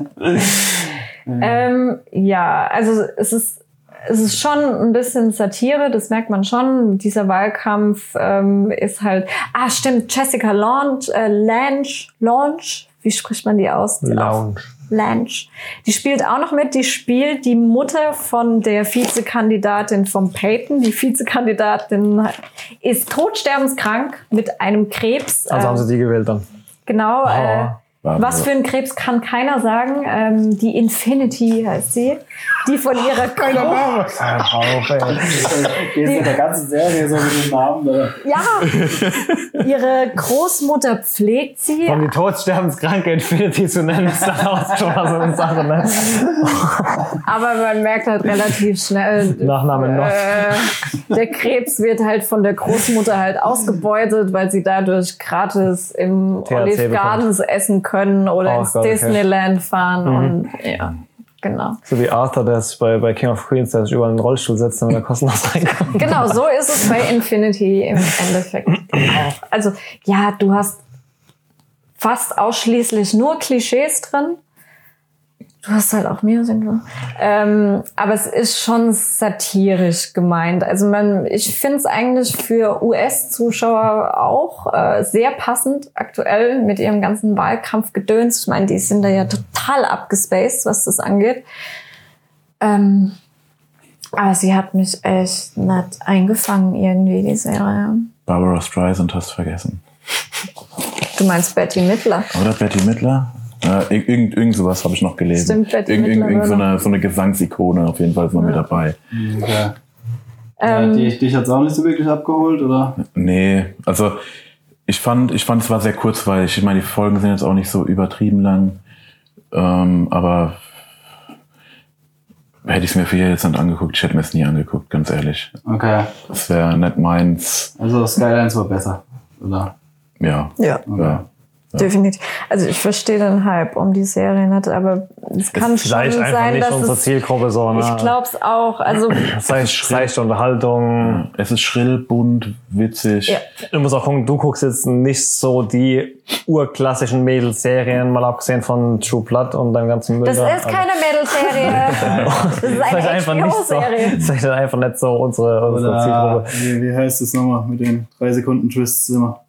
Speaker 4: Ähm, ja, also es ist, es ist schon ein bisschen Satire, das merkt man schon. Dieser Wahlkampf ähm, ist halt. Ah, stimmt, Jessica Lange, äh, Lange, Lange, wie spricht man die aus? Die
Speaker 5: Lounge.
Speaker 4: Lange. Die spielt auch noch mit. Die spielt die Mutter von der Vizekandidatin von Peyton. Die Vizekandidatin ist todsterbenskrank mit einem Krebs.
Speaker 5: Also haben sie die gewählt dann.
Speaker 4: Genau. Äh, was für ein Krebs kann keiner sagen. Ähm, die Infinity heißt sie. Die von ihrer Keiner
Speaker 1: Gehst in der ganzen Serie so mit dem Namen. Oder?
Speaker 4: Ja. Ihre Großmutter pflegt sie.
Speaker 5: Um die todsterbenskranke Infinity zu nennen, ist dann auch schon mal so eine Sache, ne?
Speaker 4: Aber man merkt halt relativ schnell.
Speaker 5: Nachname noch.
Speaker 4: Äh, der Krebs wird halt von der Großmutter halt ausgebeutet, weil sie dadurch gratis im
Speaker 5: THC
Speaker 4: Olive
Speaker 5: bekommt.
Speaker 4: Gardens essen können oder
Speaker 5: Oh
Speaker 4: ins
Speaker 5: Gott, okay.
Speaker 4: Disneyland fahren und ja, genau.
Speaker 5: So wie Arthur, der sich bei, bei King of Queens, der sich überall in den Rollstuhl setzt, damit er kostenlos reinkommt.
Speaker 4: Genau, so ist es bei Infinity im Endeffekt auch. Also ja, du hast fast ausschließlich nur Klischees drin. Du hast halt auch Music. ne? Ähm, aber es ist schon satirisch gemeint. Also man, ich finde es eigentlich für US-Zuschauer auch äh, sehr passend aktuell mit ihrem ganzen Wahlkampfgedöns. Ich meine, die sind da ja total abgespaced, was das angeht. Ähm, aber sie hat mich echt nicht eingefangen irgendwie, die Serie.
Speaker 3: Barbara Streisand hast du vergessen.
Speaker 4: Du meinst Betty Midler?
Speaker 3: Oder Betty Midler? Äh, ir- irgend, irgend sowas habe ich noch gelesen.
Speaker 4: Stimmt, Betty
Speaker 3: irgend, irgend, so, eine, so eine Gesangsikone auf jeden Fall ist noch mit dabei.
Speaker 1: Okay. ja,
Speaker 4: Ähm,
Speaker 1: dich dich hat es auch nicht so wirklich abgeholt, oder?
Speaker 3: Nee, also ich fand, ich fand es war sehr kurzweilig. Ich meine, die Folgen sind jetzt auch nicht so übertrieben lang. Ähm, aber hätte ich es mir für jetzt nicht angeguckt, ich hätte mir es nie angeguckt, ganz ehrlich.
Speaker 1: Okay.
Speaker 3: Das wäre nicht meins.
Speaker 1: Also Skylines war besser, oder?
Speaker 3: Ja.
Speaker 4: ja,
Speaker 3: ja.
Speaker 4: Definitiv. Also ich verstehe den Hype um die Serie nicht, aber es kann schon
Speaker 5: Vielleicht einfach
Speaker 4: sein,
Speaker 5: nicht
Speaker 4: dass
Speaker 5: unsere
Speaker 4: es...
Speaker 5: Zielgruppe so, ne?
Speaker 4: Ich glaube es auch. Also
Speaker 5: Sei seichte Unterhaltung.
Speaker 3: Es ist schrill, bunt, witzig.
Speaker 4: Ja.
Speaker 5: Du musst auch gucken, du guckst jetzt nicht so die urklassischen Mädelsserien, mal abgesehen von True Blood und deinem ganzen Müll.
Speaker 4: das
Speaker 5: da.
Speaker 4: ist keine Mädelserie. Das ist eine
Speaker 5: einfach nicht so.
Speaker 4: HBO-Serie.
Speaker 5: Vielleicht einfach nicht so unsere, unsere
Speaker 1: Oder
Speaker 5: Zielgruppe.
Speaker 1: wie, wie heißt das nochmal mit den drei Sekunden Twists immer?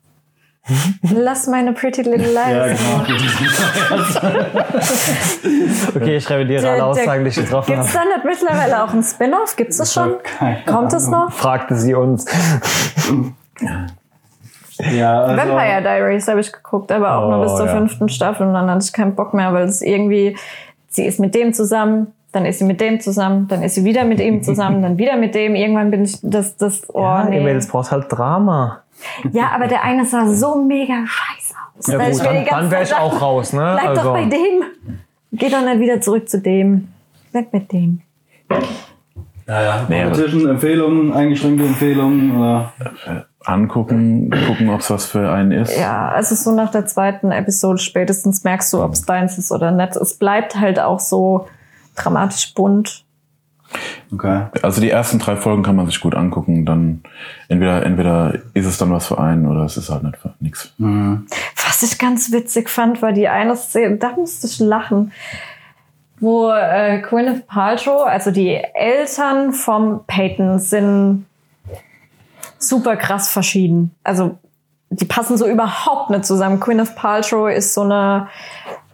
Speaker 4: Lass meine Pretty Little Lies.
Speaker 5: Okay, ich revidiere
Speaker 4: Der-
Speaker 5: alle Aussagen, die ich getroffen
Speaker 4: Gibt es
Speaker 5: habe.
Speaker 4: da nicht mittlerweile auch ein Spin-off? Gibt es das schon? Kommt es noch?
Speaker 5: Fragte sie uns.
Speaker 1: Ja, also,
Speaker 4: Vampire Diaries habe ich geguckt, aber auch nur
Speaker 5: Oh,
Speaker 4: bis zur
Speaker 5: ja.
Speaker 4: fünften Staffel und dann hatte ich keinen Bock mehr, weil es irgendwie, sie ist mit dem zusammen, dann ist sie mit dem zusammen, dann ist sie wieder mit ihm zusammen, dann wieder mit dem. Irgendwann bin ich, das, das, oh
Speaker 5: ja,
Speaker 4: nee.
Speaker 5: ihr Mädels braucht halt Drama.
Speaker 4: Ja, aber der eine sah so mega scheiße aus.
Speaker 5: Ja
Speaker 4: Da
Speaker 5: gut, dann, dann wäre ich auch raus, ne?
Speaker 4: Bleib doch bei dem. Geh doch nicht wieder zurück zu dem. Bleib mit dem.
Speaker 1: ja, ja. Politischen Empfehlungen, eingeschränkte Empfehlungen. Oder?
Speaker 3: Angucken, gucken, ob es was für einen ist.
Speaker 4: Ja, also so nach der zweiten Episode spätestens merkst du, ob es deins ist oder nicht. Es bleibt halt auch so dramatisch bunt.
Speaker 1: Okay.
Speaker 3: Also die ersten drei Folgen kann man sich gut angucken. Dann entweder, entweder ist es dann was für einen oder es ist halt nicht für nichts.
Speaker 4: Was ich ganz witzig fand, war die eine Szene, da musste ich lachen, wo äh, Gwyneth Paltrow, also die Eltern vom Peyton sind super krass verschieden. Also die passen so überhaupt nicht zusammen. Gwyneth Paltrow ist so eine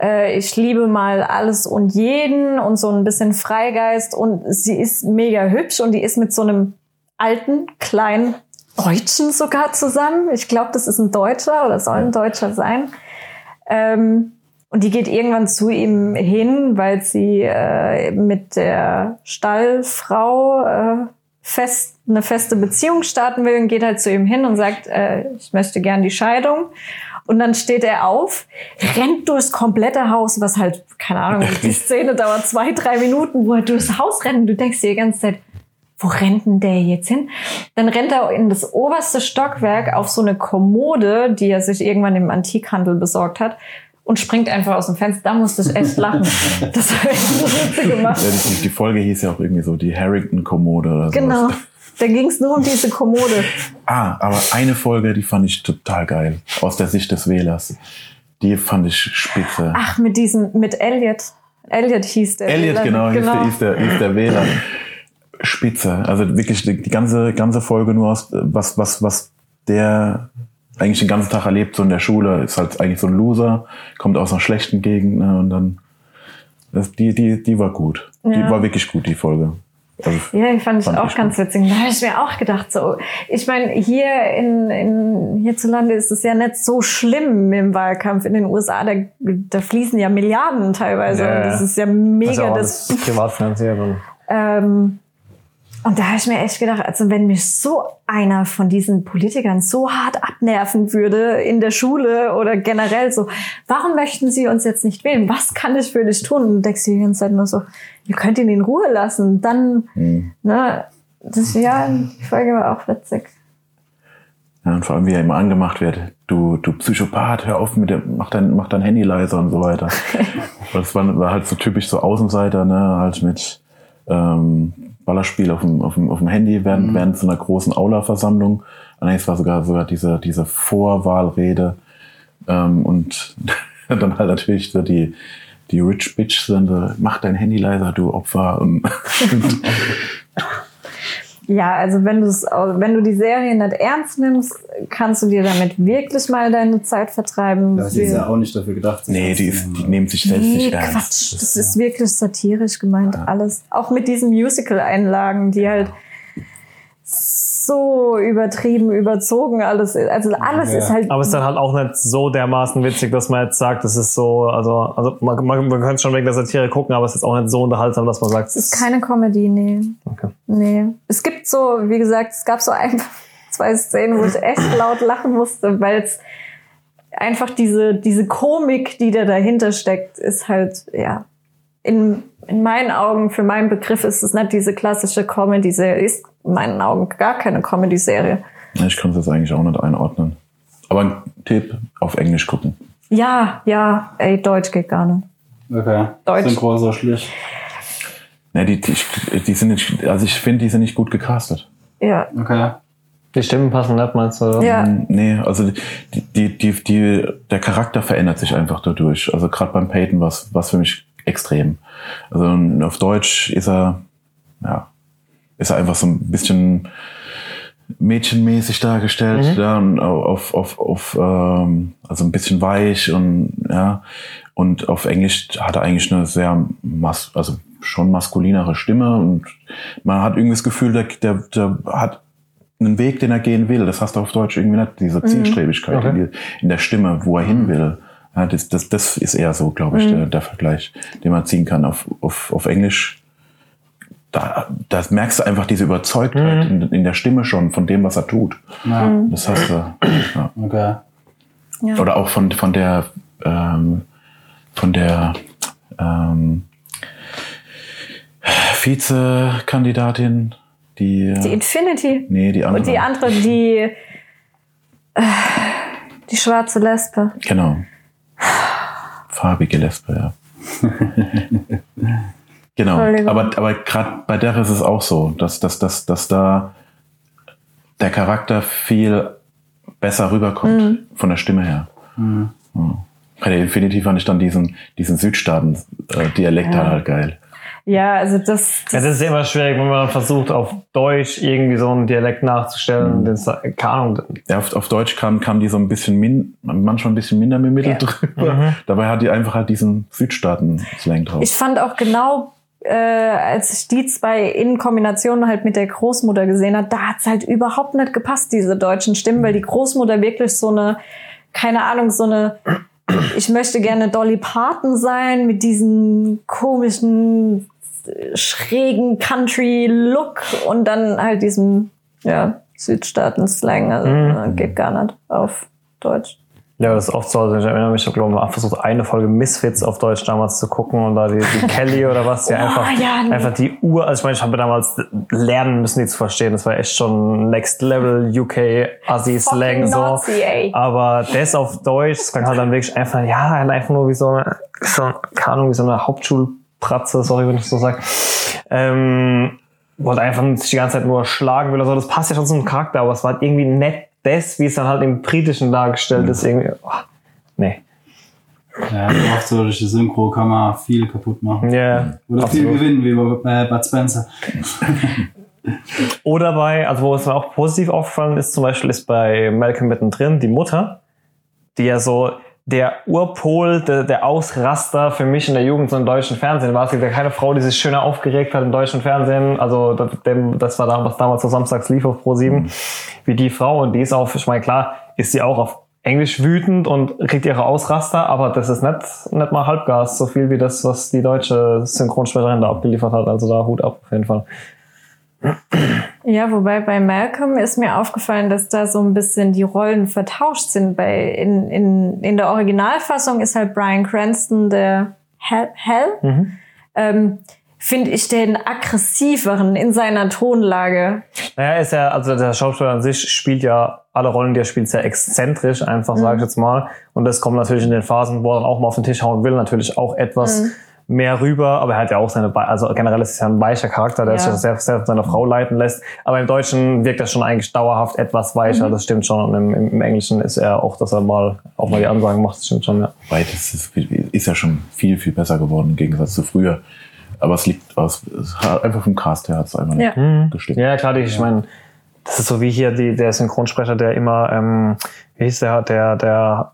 Speaker 4: äh, ich liebe mal alles und jeden und so ein bisschen Freigeist und sie ist mega hübsch und die ist mit so einem alten, kleinen Deutschen sogar zusammen. Ich glaube, das ist ein Deutscher oder soll ein Deutscher sein. Ähm, und die geht irgendwann zu ihm hin, weil sie äh, mit der Stallfrau äh, fest, eine feste Beziehung starten will und geht halt zu ihm hin und sagt, äh, ich möchte gern die Scheidung. Und dann steht er auf, rennt durchs komplette Haus, was halt, keine Ahnung, die Szene dauert zwei, drei Minuten, wo er durchs Haus rennt und du denkst dir die ganze Zeit, wo rennt denn der jetzt hin? Dann rennt er in das oberste Stockwerk auf so eine Kommode, die er sich irgendwann im Antikhandel besorgt hat und springt einfach aus dem Fenster. Da musste ich echt lachen. Das war echt so
Speaker 3: Ja,
Speaker 4: gemacht.
Speaker 3: die, die Folge hieß ja auch irgendwie so die Harrington-Kommode oder so.
Speaker 4: Genau. Da ging es nur um diese Kommode.
Speaker 3: Ah, aber eine Folge, die fand ich total geil. Aus der Sicht des Wählers. Die fand ich spitze.
Speaker 4: Ach, mit diesem, mit Elliot. Elliot hieß der.
Speaker 3: Elliot,
Speaker 4: Wähler.
Speaker 3: genau, Hieß, der, hieß, der, hieß der Wähler. Spitze. Also wirklich die, die ganze, ganze Folge nur aus, was, was, was der eigentlich den ganzen Tag erlebt, so in der Schule, ist halt eigentlich so ein Loser, kommt aus einer schlechten Gegend, ne, und dann, das, die, die, die war gut. Die
Speaker 4: Ja.
Speaker 3: war wirklich gut, die Folge. Also,
Speaker 4: Ja, die fand ich
Speaker 3: Fand
Speaker 4: auch
Speaker 3: ich
Speaker 4: ganz witzig. Da habe ich mir auch gedacht, so, ich meine, hier in, in hierzulande ist es ja nicht so schlimm im Wahlkampf in den USA. Da, da fließen ja Milliarden teilweise.
Speaker 5: Ja,
Speaker 4: und das ist ja
Speaker 5: Also
Speaker 4: mega
Speaker 5: auch
Speaker 4: das
Speaker 5: alles privat finanziert. Und
Speaker 4: Ähm, und da habe ich mir echt gedacht, also wenn mich so einer von diesen Politikern so hart abnerven würde in der Schule oder generell so, warum möchten sie uns jetzt nicht wählen? Was kann ich für dich tun? Und du denkst dir die ganze Zeit nur so, ihr könnt ihn in Ruhe lassen. Dann, ne, das, ja, die Folge war auch witzig.
Speaker 3: Ja, und vor allem, wie er immer angemacht wird. Du, du Psychopath, hör auf mit dem, mach dein, mach dein Handy leiser und so weiter. das war, war halt so typisch so Außenseiter, ne, halt mit ähm, Ballerspiel auf dem, auf dem, auf dem Handy während, während so einer großen Aula-Versammlung. Und es war sogar sogar diese, diese Vorwahlrede. Ähm, und dann halt natürlich so die, die Rich Bitch sind so, mach dein Handy leiser, du Opfer. Und
Speaker 4: Ja, also wenn du es, wenn du die Serie nicht ernst nimmst, kannst du dir damit wirklich mal deine Zeit vertreiben.
Speaker 1: Das ist
Speaker 4: Wir-
Speaker 1: ja auch nicht dafür gedacht.
Speaker 3: nee, die, ist, die nehmen sich selbst
Speaker 4: Nee,
Speaker 3: nicht ernst.
Speaker 4: Quatsch. Das ist wirklich satirisch gemeint, alles. Auch mit diesen Musical-Einlagen, die halt so übertrieben, überzogen alles ist. Also alles
Speaker 1: Ja.
Speaker 4: ist halt.
Speaker 5: Aber es ist dann halt auch nicht so dermaßen witzig, dass man jetzt sagt, das ist so, also, also man, man, man könnte schon wegen der Satire gucken, aber es ist auch nicht so unterhaltsam, dass man sagt,
Speaker 4: es ist keine Comedy, nee.
Speaker 5: Okay.
Speaker 4: Nee. Es gibt so, wie gesagt, es gab so ein, zwei Szenen, wo ich echt laut lachen musste, weil es einfach diese, diese Komik, die da dahinter steckt, ist halt, ja, in, in meinen Augen, für meinen Begriff ist es nicht diese klassische Comedy-Serie, ist in meinen Augen gar keine Comedy-Serie.
Speaker 3: Ich kann es jetzt eigentlich auch nicht einordnen. Aber ein Tipp, auf Englisch gucken.
Speaker 4: Ja, ja, ey, Deutsch geht gar nicht.
Speaker 1: Okay.
Speaker 4: Deutsch.
Speaker 1: Synchro so schlicht.
Speaker 3: Ne, die, die, die sind nicht, also ich finde, die sind nicht gut gecastet.
Speaker 4: Ja,
Speaker 1: Okay.
Speaker 5: die Stimmen passen nicht, meinst du?
Speaker 4: ja.
Speaker 3: Nee, also die, die, die, die, der Charakter verändert sich einfach dadurch. Also gerade beim Peyton war es für mich extrem. Also auf Deutsch ist er, ja, ist er einfach so ein bisschen mädchenmäßig dargestellt,
Speaker 5: Mhm.
Speaker 3: ja, und auf, auf, auf ähm, also ein bisschen weich und ja. Und auf Englisch hat er eigentlich eine sehr mas also schon maskulinere Stimme und man hat irgendwie das Gefühl, der, der, der hat einen Weg, den er gehen will. Das hast du auf Deutsch irgendwie nicht, diese Zielstrebigkeit
Speaker 5: Okay.
Speaker 3: in, die, in der Stimme, wo er hin will. Ja, das, das, das ist eher so, glaube ich, der, der Vergleich, den man ziehen kann. Auf, auf, auf Englisch, da, da merkst du einfach diese Überzeugtheit in, in der Stimme schon von dem, was er tut.
Speaker 1: Ja,
Speaker 3: Das hast du. Ja.
Speaker 1: okay.
Speaker 4: Ja.
Speaker 3: Oder auch von, von der, ähm, von der ähm, Vizekandidatin, die,
Speaker 4: Die Infinity.
Speaker 3: nee, die andere.
Speaker 4: Und die andere, die, äh, die schwarze Lesbe.
Speaker 3: Genau. Farbige Lesbe, ja. genau. Aber, aber gerade bei der ist es auch so, dass, dass, dass, dass da der Charakter viel besser rüberkommt von der Stimme her. Ja. Bei der Infinity fand ich dann diesen, diesen Südstaaten-Dialekt
Speaker 4: Ja.
Speaker 3: halt geil.
Speaker 4: Ja, also das,
Speaker 5: Ja, das ist immer schwierig, wenn man versucht, auf Deutsch irgendwie so einen Dialekt nachzustellen. Das, keine Ahnung.
Speaker 3: Ja, auf, auf Deutsch kam, kam die so ein bisschen min, manchmal ein bisschen minder mit Mittel
Speaker 4: Ja.
Speaker 3: drüber. Dabei hat die einfach halt diesen Südstaaten-Slang drauf.
Speaker 4: Ich fand auch genau, äh, als ich die zwei in Kombination halt mit der Großmutter gesehen habe, da hat's halt überhaupt nicht gepasst, diese deutschen Stimmen, weil die Großmutter wirklich so eine, keine Ahnung, so eine, ich möchte gerne Dolly Parton sein mit diesem komischen, äh, schrägen Country-Look und dann halt diesem, ja, Südstaaten-Slang. Also äh, geht gar nicht auf Deutsch.
Speaker 5: Ja, das ist oft so. Also ich erinnere mich, ich glaube, man versucht, eine Folge Misfits auf Deutsch damals zu gucken und da die, die Kelly oder was, die
Speaker 4: Oh,
Speaker 5: einfach,
Speaker 4: ja, nee.
Speaker 5: einfach die Uhr, also ich meine, ich habe damals lernen müssen, die zu verstehen. Das war echt schon Next Level UK Assi Slang so.
Speaker 4: Nazi.
Speaker 5: Aber das auf Deutsch, das klang halt dann wirklich einfach, ja, einfach nur wie so eine, so, keine Ahnung, wie so eine Hauptschulpratze, sorry, wenn ich so sage. Ähm, wollte einfach sich die ganze Zeit nur schlagen will oder so. Das passt ja schon zum Charakter, aber es war halt irgendwie nett das, wie es dann halt im Britischen dargestellt ist, irgendwie, oh, nee.
Speaker 1: Ja, oft so durch die Synchro kann man viel kaputt machen.
Speaker 5: Ja,
Speaker 1: Oder viel
Speaker 5: absolut.
Speaker 1: gewinnen, wie bei äh, Bud Spencer.
Speaker 5: Oder bei, also wo es mir auch positiv aufgefallen ist, zum Beispiel ist bei Malcolm mittendrin die Mutter, die ja so der Urpol, der, der Ausraster für mich in der Jugend so im deutschen Fernsehen war. Es gibt ja keine Frau, die sich schöner aufgeregt hat im deutschen Fernsehen. Also das, das war da, was damals so samstags lief auf Pro 7, wie die Frau. Und die ist auf, ich meine, klar, ist sie auch auf Englisch wütend und kriegt ihre Ausraster, aber das ist nicht, nicht mal Halbgas, so viel wie das, was die deutsche Synchronsprecherin da abgeliefert hat. Also da Hut ab auf jeden Fall.
Speaker 4: Ja, wobei bei Malcolm ist mir aufgefallen, dass da so ein bisschen die Rollen vertauscht sind. Bei, in, in, in der Originalfassung ist halt Brian Cranston der Hell. Hell? Ähm, Finde ich den aggressiveren in seiner Tonlage.
Speaker 5: Naja, ist ja, also der Schauspieler an sich spielt ja alle Rollen, die er spielt, sehr exzentrisch, einfach, sage ich jetzt mal. Und das kommt natürlich in den Phasen, wo er dann auch mal auf den Tisch hauen will, natürlich auch etwas mehr rüber. Aber er hat ja auch seine, also generell ist es ja ein weicher Charakter, der
Speaker 4: Ja.
Speaker 5: sich sehr, sehr von seiner Frau leiten lässt. Aber im Deutschen wirkt er schon eigentlich dauerhaft etwas weicher, das stimmt schon. Und im, im, Englischen ist er auch, dass er mal auch mal die Ansagen macht, das stimmt schon, ja.
Speaker 3: Weil das ist, ist ja schon viel, viel besser geworden im Gegensatz zu früher. Aber es liegt aus, es hat einfach vom Cast her hat es einfach nicht
Speaker 4: Ja.
Speaker 3: gestimmt.
Speaker 5: Ja, klar, ich meine, das ist so wie hier die, der Synchronsprecher, der immer, ähm, wie hieß der, der, der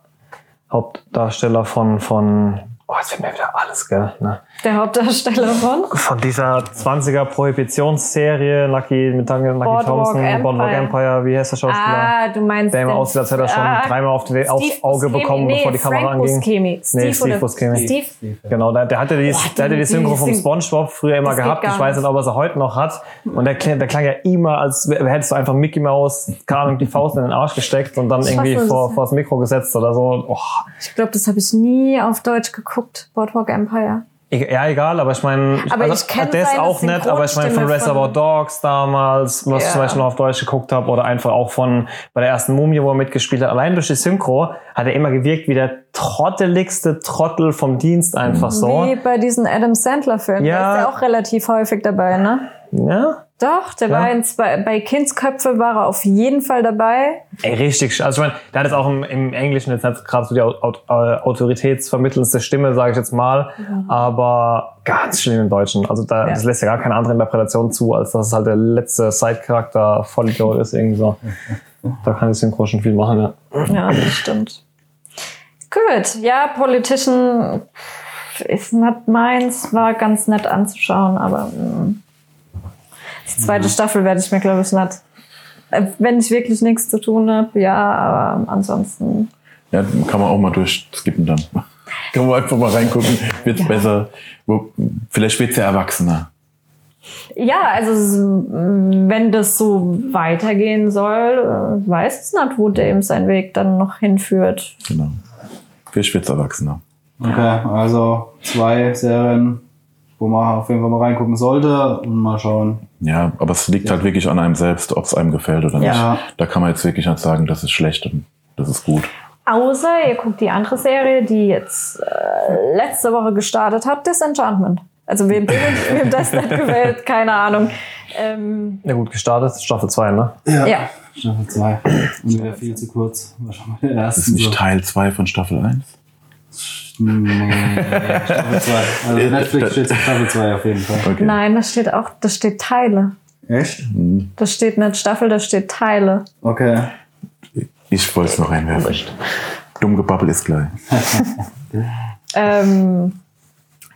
Speaker 5: Hauptdarsteller von, von, oh, jetzt fällt mir wieder alles, gell, ne?
Speaker 4: Der Hauptdarsteller von.
Speaker 5: Von dieser 20er Prohibitionsserie, Lucky, mit Lucky
Speaker 4: Boardwalk
Speaker 5: Thompson,
Speaker 4: Empire.
Speaker 5: Boardwalk Empire, wie heißt der Schauspieler?
Speaker 4: Ah, du meinst.
Speaker 5: Der
Speaker 4: den-
Speaker 5: aussieht, als hätte er schon
Speaker 4: Ah,
Speaker 5: dreimal auf die, aufs
Speaker 4: Steve
Speaker 5: Auge
Speaker 4: Buscemi.
Speaker 5: bekommen,
Speaker 4: nee,
Speaker 5: bevor die Kamera
Speaker 4: Frank
Speaker 5: anging.
Speaker 4: Buscemi. Steve,
Speaker 5: Nee, Steve? Buscemi.
Speaker 4: Steve?
Speaker 5: Genau, der, der hatte die,
Speaker 4: Boah,
Speaker 5: der hatte die
Speaker 4: die-
Speaker 5: Synchro vom Spongebob früher immer gehabt. Ich weiß
Speaker 4: nicht.
Speaker 5: ob er sie heute noch hat. Und der, klang- der klang ja immer, als hättest du einfach Mickey Mouse, keine Ahnung, die Faust in den Arsch gesteckt und dann irgendwie vor, vor das Mikro gesetzt oder so. Oh,
Speaker 4: Ich glaube, das habe ich nie auf Deutsch geguckt. Boardwalk Empire.
Speaker 5: e- ja, egal, aber ich meine,
Speaker 4: Aber ich kenn
Speaker 5: das
Speaker 4: seine
Speaker 5: auch nicht, aber ich meine von Reservoir Dogs damals, was ich
Speaker 4: Ja.
Speaker 5: zum Beispiel noch auf Deutsch geguckt habe, oder einfach auch von bei der ersten Mumie, wo er mitgespielt hat. Allein durch die Synchro hat er immer gewirkt wie der trotteligste Trottel vom Dienst einfach so.
Speaker 4: Wie bei diesen Adam Sandler-Filmen.
Speaker 5: Ja.
Speaker 4: Da ist er auch relativ häufig dabei, ne?
Speaker 5: Ja,
Speaker 4: Doch, der
Speaker 5: Ja?
Speaker 4: war in zwei, bei Kindsköpfe war er auf jeden Fall dabei.
Speaker 5: Ey, richtig. Also ich meine, der hat jetzt auch im, im Englischen jetzt nicht gerade so die äh, autoritätsvermittelndste Stimme, sage ich jetzt mal, aber ganz schlimm im Deutschen. Also da,
Speaker 4: Ja.
Speaker 5: das lässt ja gar keine andere Interpretation zu, als dass es halt der letzte Side-Charakter Vollidiot ist, irgendwie so. Da kann ich Synchro schon viel machen, ja.
Speaker 4: Ja, das stimmt. Gut, ja, Politician ist nicht meins, war ganz nett anzuschauen, aber mm, die zweite Staffel werde ich mir, glaube ich, nicht. äh, Wenn ich wirklich nichts zu tun habe, ja, aber ansonsten.
Speaker 3: Ja, kann man auch mal durchskippen dann. kann man einfach mal reingucken, wird's besser. Wo, vielleicht wird's ja erwachsener.
Speaker 4: Ja, also wenn das so weitergehen soll, äh, weiß es nicht, wo Dame seinen Weg dann noch hinführt.
Speaker 3: Genau. Vielleicht wird's erwachsener.
Speaker 1: Okay, also zwei Serien, wo man auf jeden Fall mal reingucken sollte und mal schauen.
Speaker 3: Ja, aber es liegt halt wirklich an einem selbst, ob es einem gefällt oder nicht.
Speaker 1: Ja.
Speaker 3: Da kann man jetzt wirklich nicht sagen, das ist schlecht und das ist gut.
Speaker 4: Außer ihr guckt die andere Serie, die jetzt äh, letzte Woche gestartet hat, Disenchantment. Also wem, wem das nicht gefällt, keine Ahnung. Ähm,
Speaker 5: Ja gut, gestartet, ist Staffel 2, ne?
Speaker 4: ja.
Speaker 1: Staffel 2. Und wieder viel zu kurz. War schon mal der
Speaker 3: Das
Speaker 1: erste.
Speaker 3: ist nicht Teil 2 von Staffel 1.
Speaker 1: Nee, Staffel 2. Also Netflix steht zu Staffel 2 auf jeden Fall.
Speaker 3: Okay.
Speaker 4: Nein, da steht auch, da steht Teile.
Speaker 1: Echt?
Speaker 4: Da steht nicht Staffel, da steht Teile.
Speaker 1: Okay.
Speaker 3: Ich wollte es noch reinwerfen. Dumm gebabbel ist gleich.
Speaker 4: Ähm,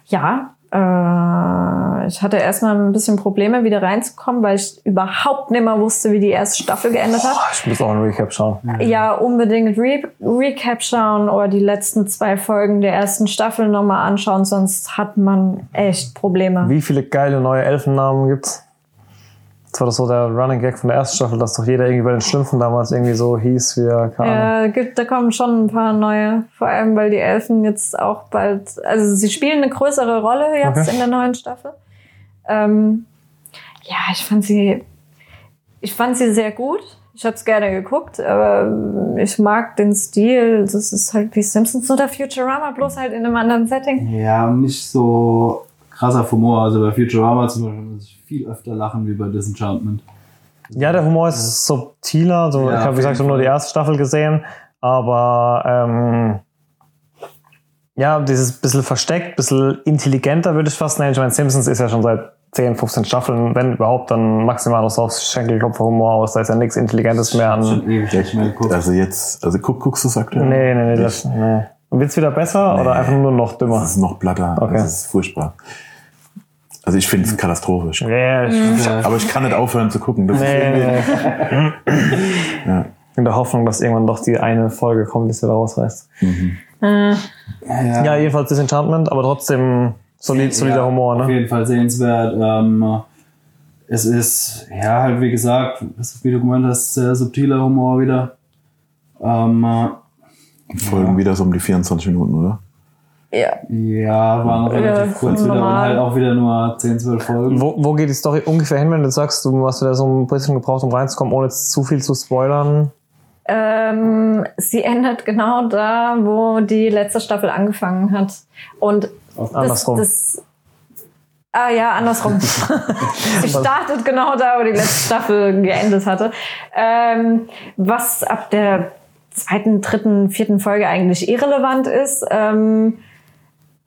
Speaker 4: ja, äh, ich hatte erstmal ein bisschen Probleme, wieder reinzukommen, weil ich überhaupt nicht mehr wusste, wie die erste Staffel geendet hat.
Speaker 5: Ich muss auch ein Recap schauen.
Speaker 4: Ja, unbedingt Re Recap schauen oder die letzten zwei Folgen der ersten Staffel nochmal anschauen, sonst hat man echt Probleme.
Speaker 5: Wie viele geile neue Elfennamen gibt's? Das war doch so der Running Gag von der ersten Staffel, dass doch jeder irgendwie bei den Schlümpfen damals irgendwie so hieß, wie er Ahnung.
Speaker 4: Ja, gibt, da kommen schon ein paar neue, vor allem weil die Elfen jetzt auch bald, also sie spielen eine größere Rolle jetzt
Speaker 5: Okay.
Speaker 4: in der neuen Staffel. Ähm, ja, ich fand sie, ich fand sie sehr gut. Ich habe es gerne geguckt, aber ich mag den Stil. Das ist halt wie Simpsons oder Futurama, bloß halt in einem anderen Setting.
Speaker 1: Ja, nicht so krasser Humor. Also bei Futurama zum Beispiel muss ich viel öfter lachen wie bei Disenchantment.
Speaker 5: Ja, der Humor ist subtiler. So,
Speaker 1: Ja,
Speaker 5: ich habe,
Speaker 1: auf
Speaker 5: wie gesagt, nur die erste Staffel gesehen. Aber ähm, ja, dieses bisschen versteckt, bisschen intelligenter würde ich fast nennen. Ich meine, Simpsons ist ja schon seit 10, 15 Staffeln, wenn überhaupt, dann maximal noch so aufs Schenkelklopfer-Humor aus. Da ist ja nichts Intelligentes mehr an.
Speaker 3: Also jetzt, also guck, guckst du es aktuell?
Speaker 5: Nee, nee, nee. Das, nee. Wird's wieder besser oder einfach nur noch dümmer?
Speaker 3: Das ist noch platter.
Speaker 5: Okay.
Speaker 3: Das ist furchtbar. Also ich finde es katastrophisch.
Speaker 5: Ja, ich,
Speaker 3: Aber ich kann nicht aufhören zu gucken. Das ist
Speaker 5: nee, nee.
Speaker 3: Ja.
Speaker 5: In der Hoffnung, dass irgendwann doch die eine Folge kommt, die es wieder rausreißt.
Speaker 1: ja,
Speaker 5: Ja, jedenfalls Disenchantment, aber trotzdem solid, solider
Speaker 1: Ja,
Speaker 5: Humor,
Speaker 1: Auf
Speaker 5: ne?
Speaker 1: jeden Fall sehenswert. Ähm, es ist, ja, halt wie gesagt, wie du gemeint hast, sehr subtiler Humor wieder. Ähm,
Speaker 3: Folgen wieder so um die 24 Minuten, oder?
Speaker 4: Ja.
Speaker 1: ja, waren relativ
Speaker 4: Ja,
Speaker 1: kurz wieder und
Speaker 4: normal.
Speaker 1: halt auch wieder nur 10, 12 Folgen.
Speaker 5: Wo, wo geht die Story ungefähr hin, wenn du sagst, du hast wieder so ein bisschen gebraucht, um reinzukommen, ohne jetzt zu viel zu spoilern?
Speaker 4: Ähm, sie endet genau da, wo die letzte Staffel angefangen hat. Und das,
Speaker 5: Andersrum.
Speaker 4: das Ah ja, andersrum. sie startet genau da, wo die letzte Staffel geendet hatte. Ähm, was ab der zweiten, dritten, vierten Folge eigentlich irrelevant ist. Ähm,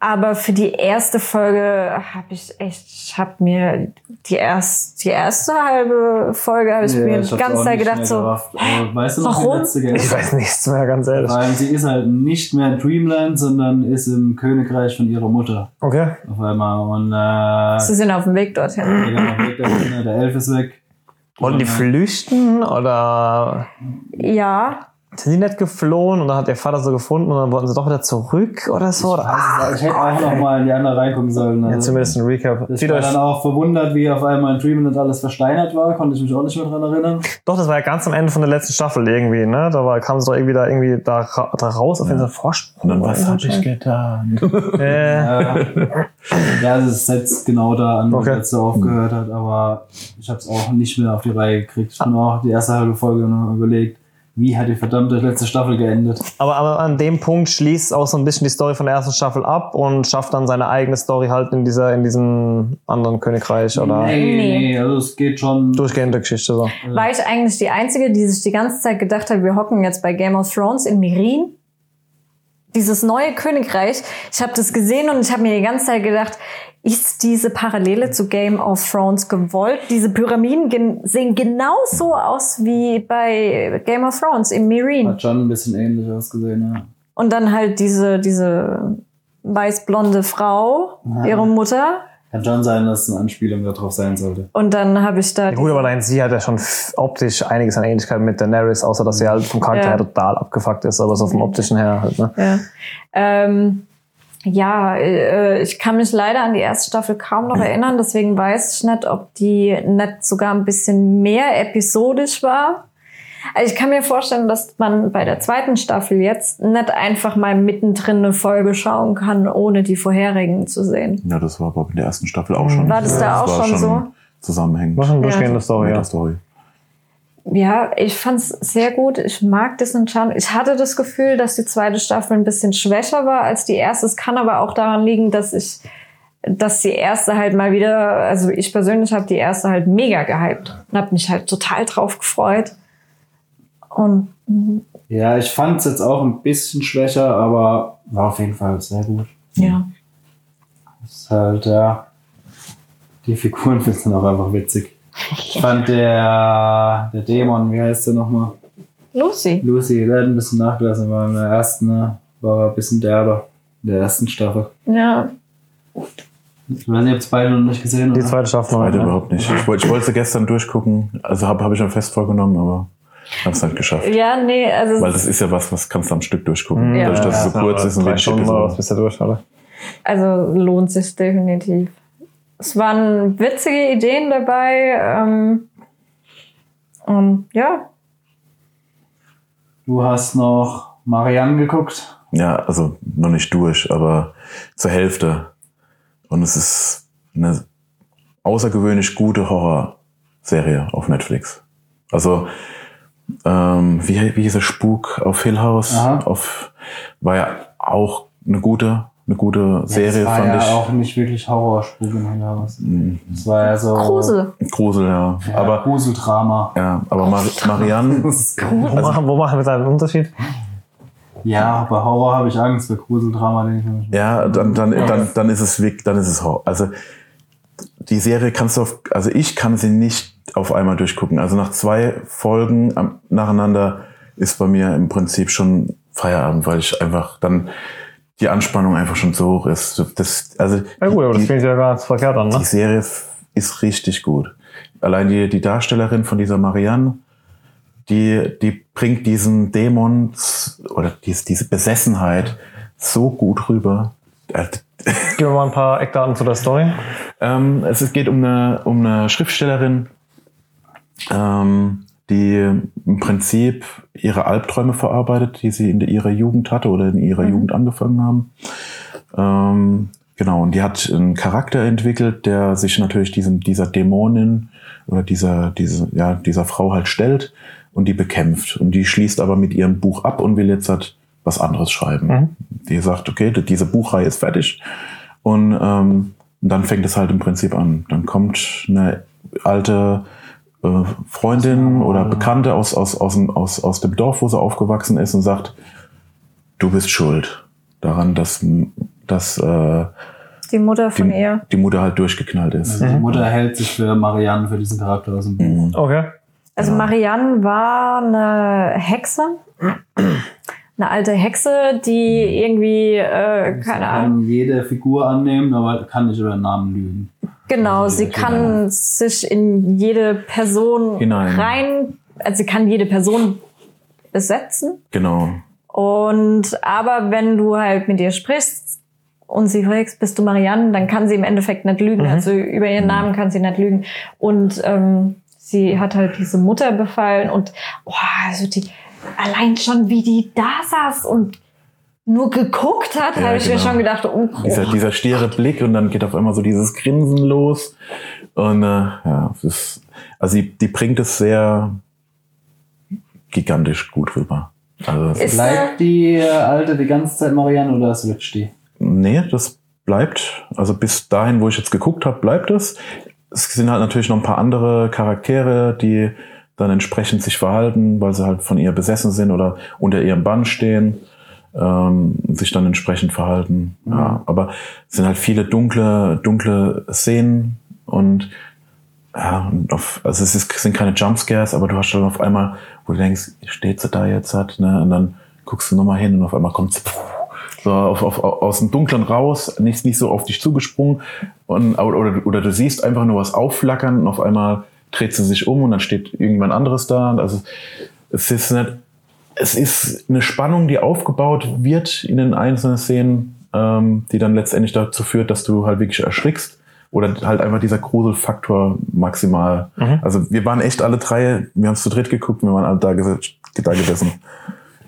Speaker 4: aber für die erste Folge habe ich echt, ich habe mir die, erst, die erste halbe Folge habe ich mir
Speaker 1: ich
Speaker 4: die ganze Zeit gedacht so,
Speaker 1: weißt du noch,
Speaker 4: warum?
Speaker 1: die letzte
Speaker 5: Ich weiß nichts mehr, ganz ehrlich.
Speaker 1: Weil sie ist halt nicht mehr in Dreamland, sondern ist im Königreich von ihrer Mutter.
Speaker 5: Okay.
Speaker 1: Auf einmal. Und äh,
Speaker 4: sie sind auf dem Weg dorthin.
Speaker 1: der, weg dahin, der Elf ist weg.
Speaker 5: Wollten die flüchten oder
Speaker 4: Ja,
Speaker 5: sind die nicht geflohen und dann hat der Vater so gefunden und dann wollten sie doch wieder zurück oder so? Oder? Ah,
Speaker 1: Ich hätte auch noch mal in die andere reingucken sollen.
Speaker 5: ja,
Speaker 1: Also,
Speaker 5: zumindest ein Recap.
Speaker 1: ich war dann auch verwundert, wie auf einmal in Dreamland alles versteinert war. Konnte ich mich auch nicht mehr dran erinnern.
Speaker 5: doch, das war ja ganz am Ende von der letzten Staffel irgendwie, ne? Da war, kam es doch irgendwie da, irgendwie da, da raus auf jeden Vorsprung.
Speaker 3: Und dann, was habe
Speaker 5: so.
Speaker 3: ich getan?
Speaker 5: Äh,
Speaker 1: Äh, ja, es setzt genau da an, wo
Speaker 5: Okay.
Speaker 1: okay. letzte aufgehört hat. Aber ich habe es auch nicht mehr auf die Reihe gekriegt. Ich bin auch die erste halbe Folge noch überlegt, wie hat die verdammte letzte Staffel geendet?
Speaker 5: Aber, aber an dem Punkt schließt auch so ein bisschen die Story von der ersten Staffel ab und schafft dann seine eigene Story halt in dieser, in diesem anderen Königreich oder
Speaker 1: Nee,
Speaker 4: Nee.
Speaker 1: nee, also es geht schon.
Speaker 5: durchgehende Geschichte so.
Speaker 4: War ich eigentlich die Einzige, die sich die ganze Zeit gedacht hat, wir hocken jetzt bei Game of Thrones in Mirin? Dieses neue Königreich. Ich habe das gesehen und ich habe mir die ganze Zeit gedacht, ist diese Parallele zu Game of Thrones gewollt? Diese Pyramiden gen sehen genauso aus wie bei Game of Thrones in Mirin.
Speaker 1: Hat schon ein bisschen ähnlich ausgesehen, ja.
Speaker 4: Und dann halt diese, diese weißblonde Frau,
Speaker 1: Ja.
Speaker 4: ihre Mutter.
Speaker 1: Kann schon sein, dass es eine Anspielung darauf sein sollte.
Speaker 4: Und dann habe ich da
Speaker 5: Ja, gut, aber allein sie hat ja schon optisch einiges an Ähnlichkeit mit Daenerys, außer dass sie halt vom Charakter
Speaker 4: Ja.
Speaker 5: her total abgefuckt ist, aber so vom optischen her halt, ne?
Speaker 4: Ja, ähm, ja äh, ich kann mich leider an die erste Staffel kaum noch erinnern, deswegen weiß ich nicht, ob die nicht sogar ein bisschen mehr episodisch war. Also ich kann mir vorstellen, dass man bei der zweiten Staffel jetzt nicht einfach mal mittendrin eine Folge schauen kann, ohne die vorherigen zu sehen.
Speaker 3: Ja, das war aber in der ersten Staffel auch schon.
Speaker 4: War das da auch
Speaker 3: war
Speaker 4: schon so?
Speaker 3: Zusammenhängend.
Speaker 5: War schon eine
Speaker 4: Ja.
Speaker 5: durchgehende Story, ja.
Speaker 3: der Story.
Speaker 4: Ja, ich fand's sehr gut. Ich mag diesen Charme. Ich hatte das Gefühl, dass die zweite Staffel ein bisschen schwächer war als die erste. Es kann aber auch daran liegen, dass ich, dass die erste halt mal wieder, also ich persönlich habe die erste halt mega gehypt und habe mich halt total drauf gefreut. Und
Speaker 1: Ja, ich fand es jetzt auch ein bisschen schwächer, aber war auf jeden Fall sehr gut.
Speaker 4: ja,
Speaker 1: Es ist halt, ja. Die Figuren sind auch einfach witzig. Ich fand der, der Dämon, wie heißt der nochmal?
Speaker 4: Lucy.
Speaker 1: Lucy, der hat ein bisschen nachgelassen, war in der ersten, ne, war er ein bisschen derber. In der ersten Staffel.
Speaker 4: Ja,
Speaker 1: Ich weiß nicht, habt es beide noch nicht gesehen,
Speaker 5: Die
Speaker 1: oder?
Speaker 5: zweite Staffel
Speaker 3: Beide
Speaker 5: ne?
Speaker 3: überhaupt nicht. Ich, wollte- ich wollte sie gestern durchgucken. Also habe hab ich schon fest vorgenommen, aber habe es halt geschafft.
Speaker 4: ja, nee, also
Speaker 3: Weil das ist ja was, was kannst du am Stück durchgucken.
Speaker 4: Ja.
Speaker 3: Dadurch, dass es so
Speaker 5: Ja,
Speaker 3: kurz ist und wenig
Speaker 5: Stunden oder was
Speaker 3: Episoden.
Speaker 5: bist du durch, oder?
Speaker 4: Also lohnt sich definitiv. Es waren witzige Ideen dabei. Ähm, und ja,
Speaker 1: Du hast noch Marianne geguckt.
Speaker 3: Ja, also noch nicht durch, aber zur Hälfte. Und es ist eine außergewöhnlich gute Horrorserie auf Netflix. Also, ähm, wie, wie hieß der Spuk auf Hill House?
Speaker 1: Aha.
Speaker 3: Auf, war ja auch eine gute, eine gute Serie,
Speaker 1: das war
Speaker 3: fand
Speaker 1: ja
Speaker 3: ich.
Speaker 1: auch nicht wirklich Horrorspuk in Hillaus. Das war ja so.
Speaker 4: Grusel.
Speaker 3: Grusel, ja.
Speaker 1: Ja,
Speaker 3: aber,
Speaker 1: Gruseldrama.
Speaker 3: ja, aber Mar Marianne,
Speaker 5: Wo, machen, wo machen wir da einen Unterschied?
Speaker 1: Ja, bei Horror habe ich Angst, bei Gruseldrama denke ich mir.
Speaker 3: Ja, dann, dann, dann, dann ist es weg, dann ist es Horror. Also die Serie kannst du auf, also ich kann sie nicht auf einmal durchgucken. Also nach zwei Folgen am, nacheinander ist bei mir im Prinzip schon Feierabend, weil ich einfach dann die Anspannung einfach schon so hoch ist. Das, also
Speaker 5: Ja gut, aber das klingt ja ganz verkehrt an, ne?
Speaker 3: die Serie ist richtig gut. Allein die, die Darstellerin von dieser Marianne, die, die bringt diesen Dämon oder diese, diese Besessenheit so gut rüber. Äh,
Speaker 5: Gib mir mal ein paar Eckdaten zu der Story.
Speaker 3: Ähm, es geht um eine, um eine Schriftstellerin, ähm, die im Prinzip ihre Albträume verarbeitet, die sie in ihrer Jugend hatte oder in ihrer Jugend angefangen haben. Ähm, genau, und die hat einen Charakter entwickelt, der sich natürlich diesem, dieser Dämonin oder dieser, diese, ja, dieser Frau halt stellt und die bekämpft. Und die schließt aber mit ihrem Buch ab und will jetzt halt was anderes schreiben. Die sagt, okay, diese Buchreihe ist fertig. Und ähm, dann fängt es halt im Prinzip an. Dann kommt eine alte äh, Freundin oder Bekannte aus, aus, aus, dem, aus, aus dem Dorf, wo sie aufgewachsen ist und sagt, du bist schuld daran, dass, dass äh,
Speaker 4: die Mutter von
Speaker 3: die,
Speaker 4: ihr.
Speaker 3: die Mutter halt durchgeknallt ist.
Speaker 1: Also die Mutter hält sich für Marianne, für diesen Charakter aus dem Buch.
Speaker 5: Okay.
Speaker 4: Also Marianne war eine Hexe. Eine alte Hexe, die irgendwie, äh,
Speaker 1: Sie
Speaker 4: keine Ahnung.
Speaker 1: kann jede Figur annehmen, aber kann nicht über den Namen lügen.
Speaker 4: Genau, sie
Speaker 1: Genau.
Speaker 4: kann sich in jede Person
Speaker 3: Hinein.
Speaker 4: rein, also sie kann jede Person besetzen.
Speaker 3: Genau.
Speaker 4: Und aber wenn du halt mit ihr sprichst und sie fragst, bist du Marianne, dann kann sie im Endeffekt nicht lügen. Also über ihren Namen kann sie nicht lügen. Und ähm, sie hat halt diese Mutter befallen und oh, also die allein schon wie die da saß und nur geguckt hat,
Speaker 3: Ja,
Speaker 4: habe ich mir
Speaker 3: genau.
Speaker 4: schon gedacht, oh,
Speaker 3: Dieser, dieser stiere Blick und dann geht auf einmal so dieses Grinsen los. Und äh, ja, es ist, also die, die bringt es sehr gigantisch gut rüber. Also es
Speaker 4: Ist-
Speaker 1: Bleibt die äh, alte die ganze Zeit Marianne oder switcht die?
Speaker 3: Nee, das bleibt. Also bis dahin, wo ich jetzt geguckt habe, bleibt es. Es sind halt natürlich noch ein paar andere Charaktere, die dann entsprechend sich verhalten, weil sie halt von ihr besessen sind oder unter ihrem Bann stehen, ähm, sich dann entsprechend verhalten. Ja, aber es sind halt viele dunkle, dunkle Szenen und ja, und auf, also es ist, sind keine Jumpscares, aber du hast dann auf einmal, wo du denkst, steht sie da jetzt hat, ne? Und dann guckst du nochmal hin und auf einmal kommt sie so auf, auf, aus dem Dunklen raus, nicht, nicht so auf dich zugesprungen und, oder, oder du siehst einfach nur was aufflackern und auf einmal dreht sie sich um und dann steht irgendwann anderes da. Also es ist nicht, es ist eine Spannung, die aufgebaut wird in den einzelnen Szenen, ähm, die dann letztendlich dazu führt, dass du halt wirklich erschrickst. Oder halt einfach dieser Gruselfaktor maximal. Also wir waren echt alle drei, wir haben es zu dritt geguckt, wir waren alle da, ges da gesessen.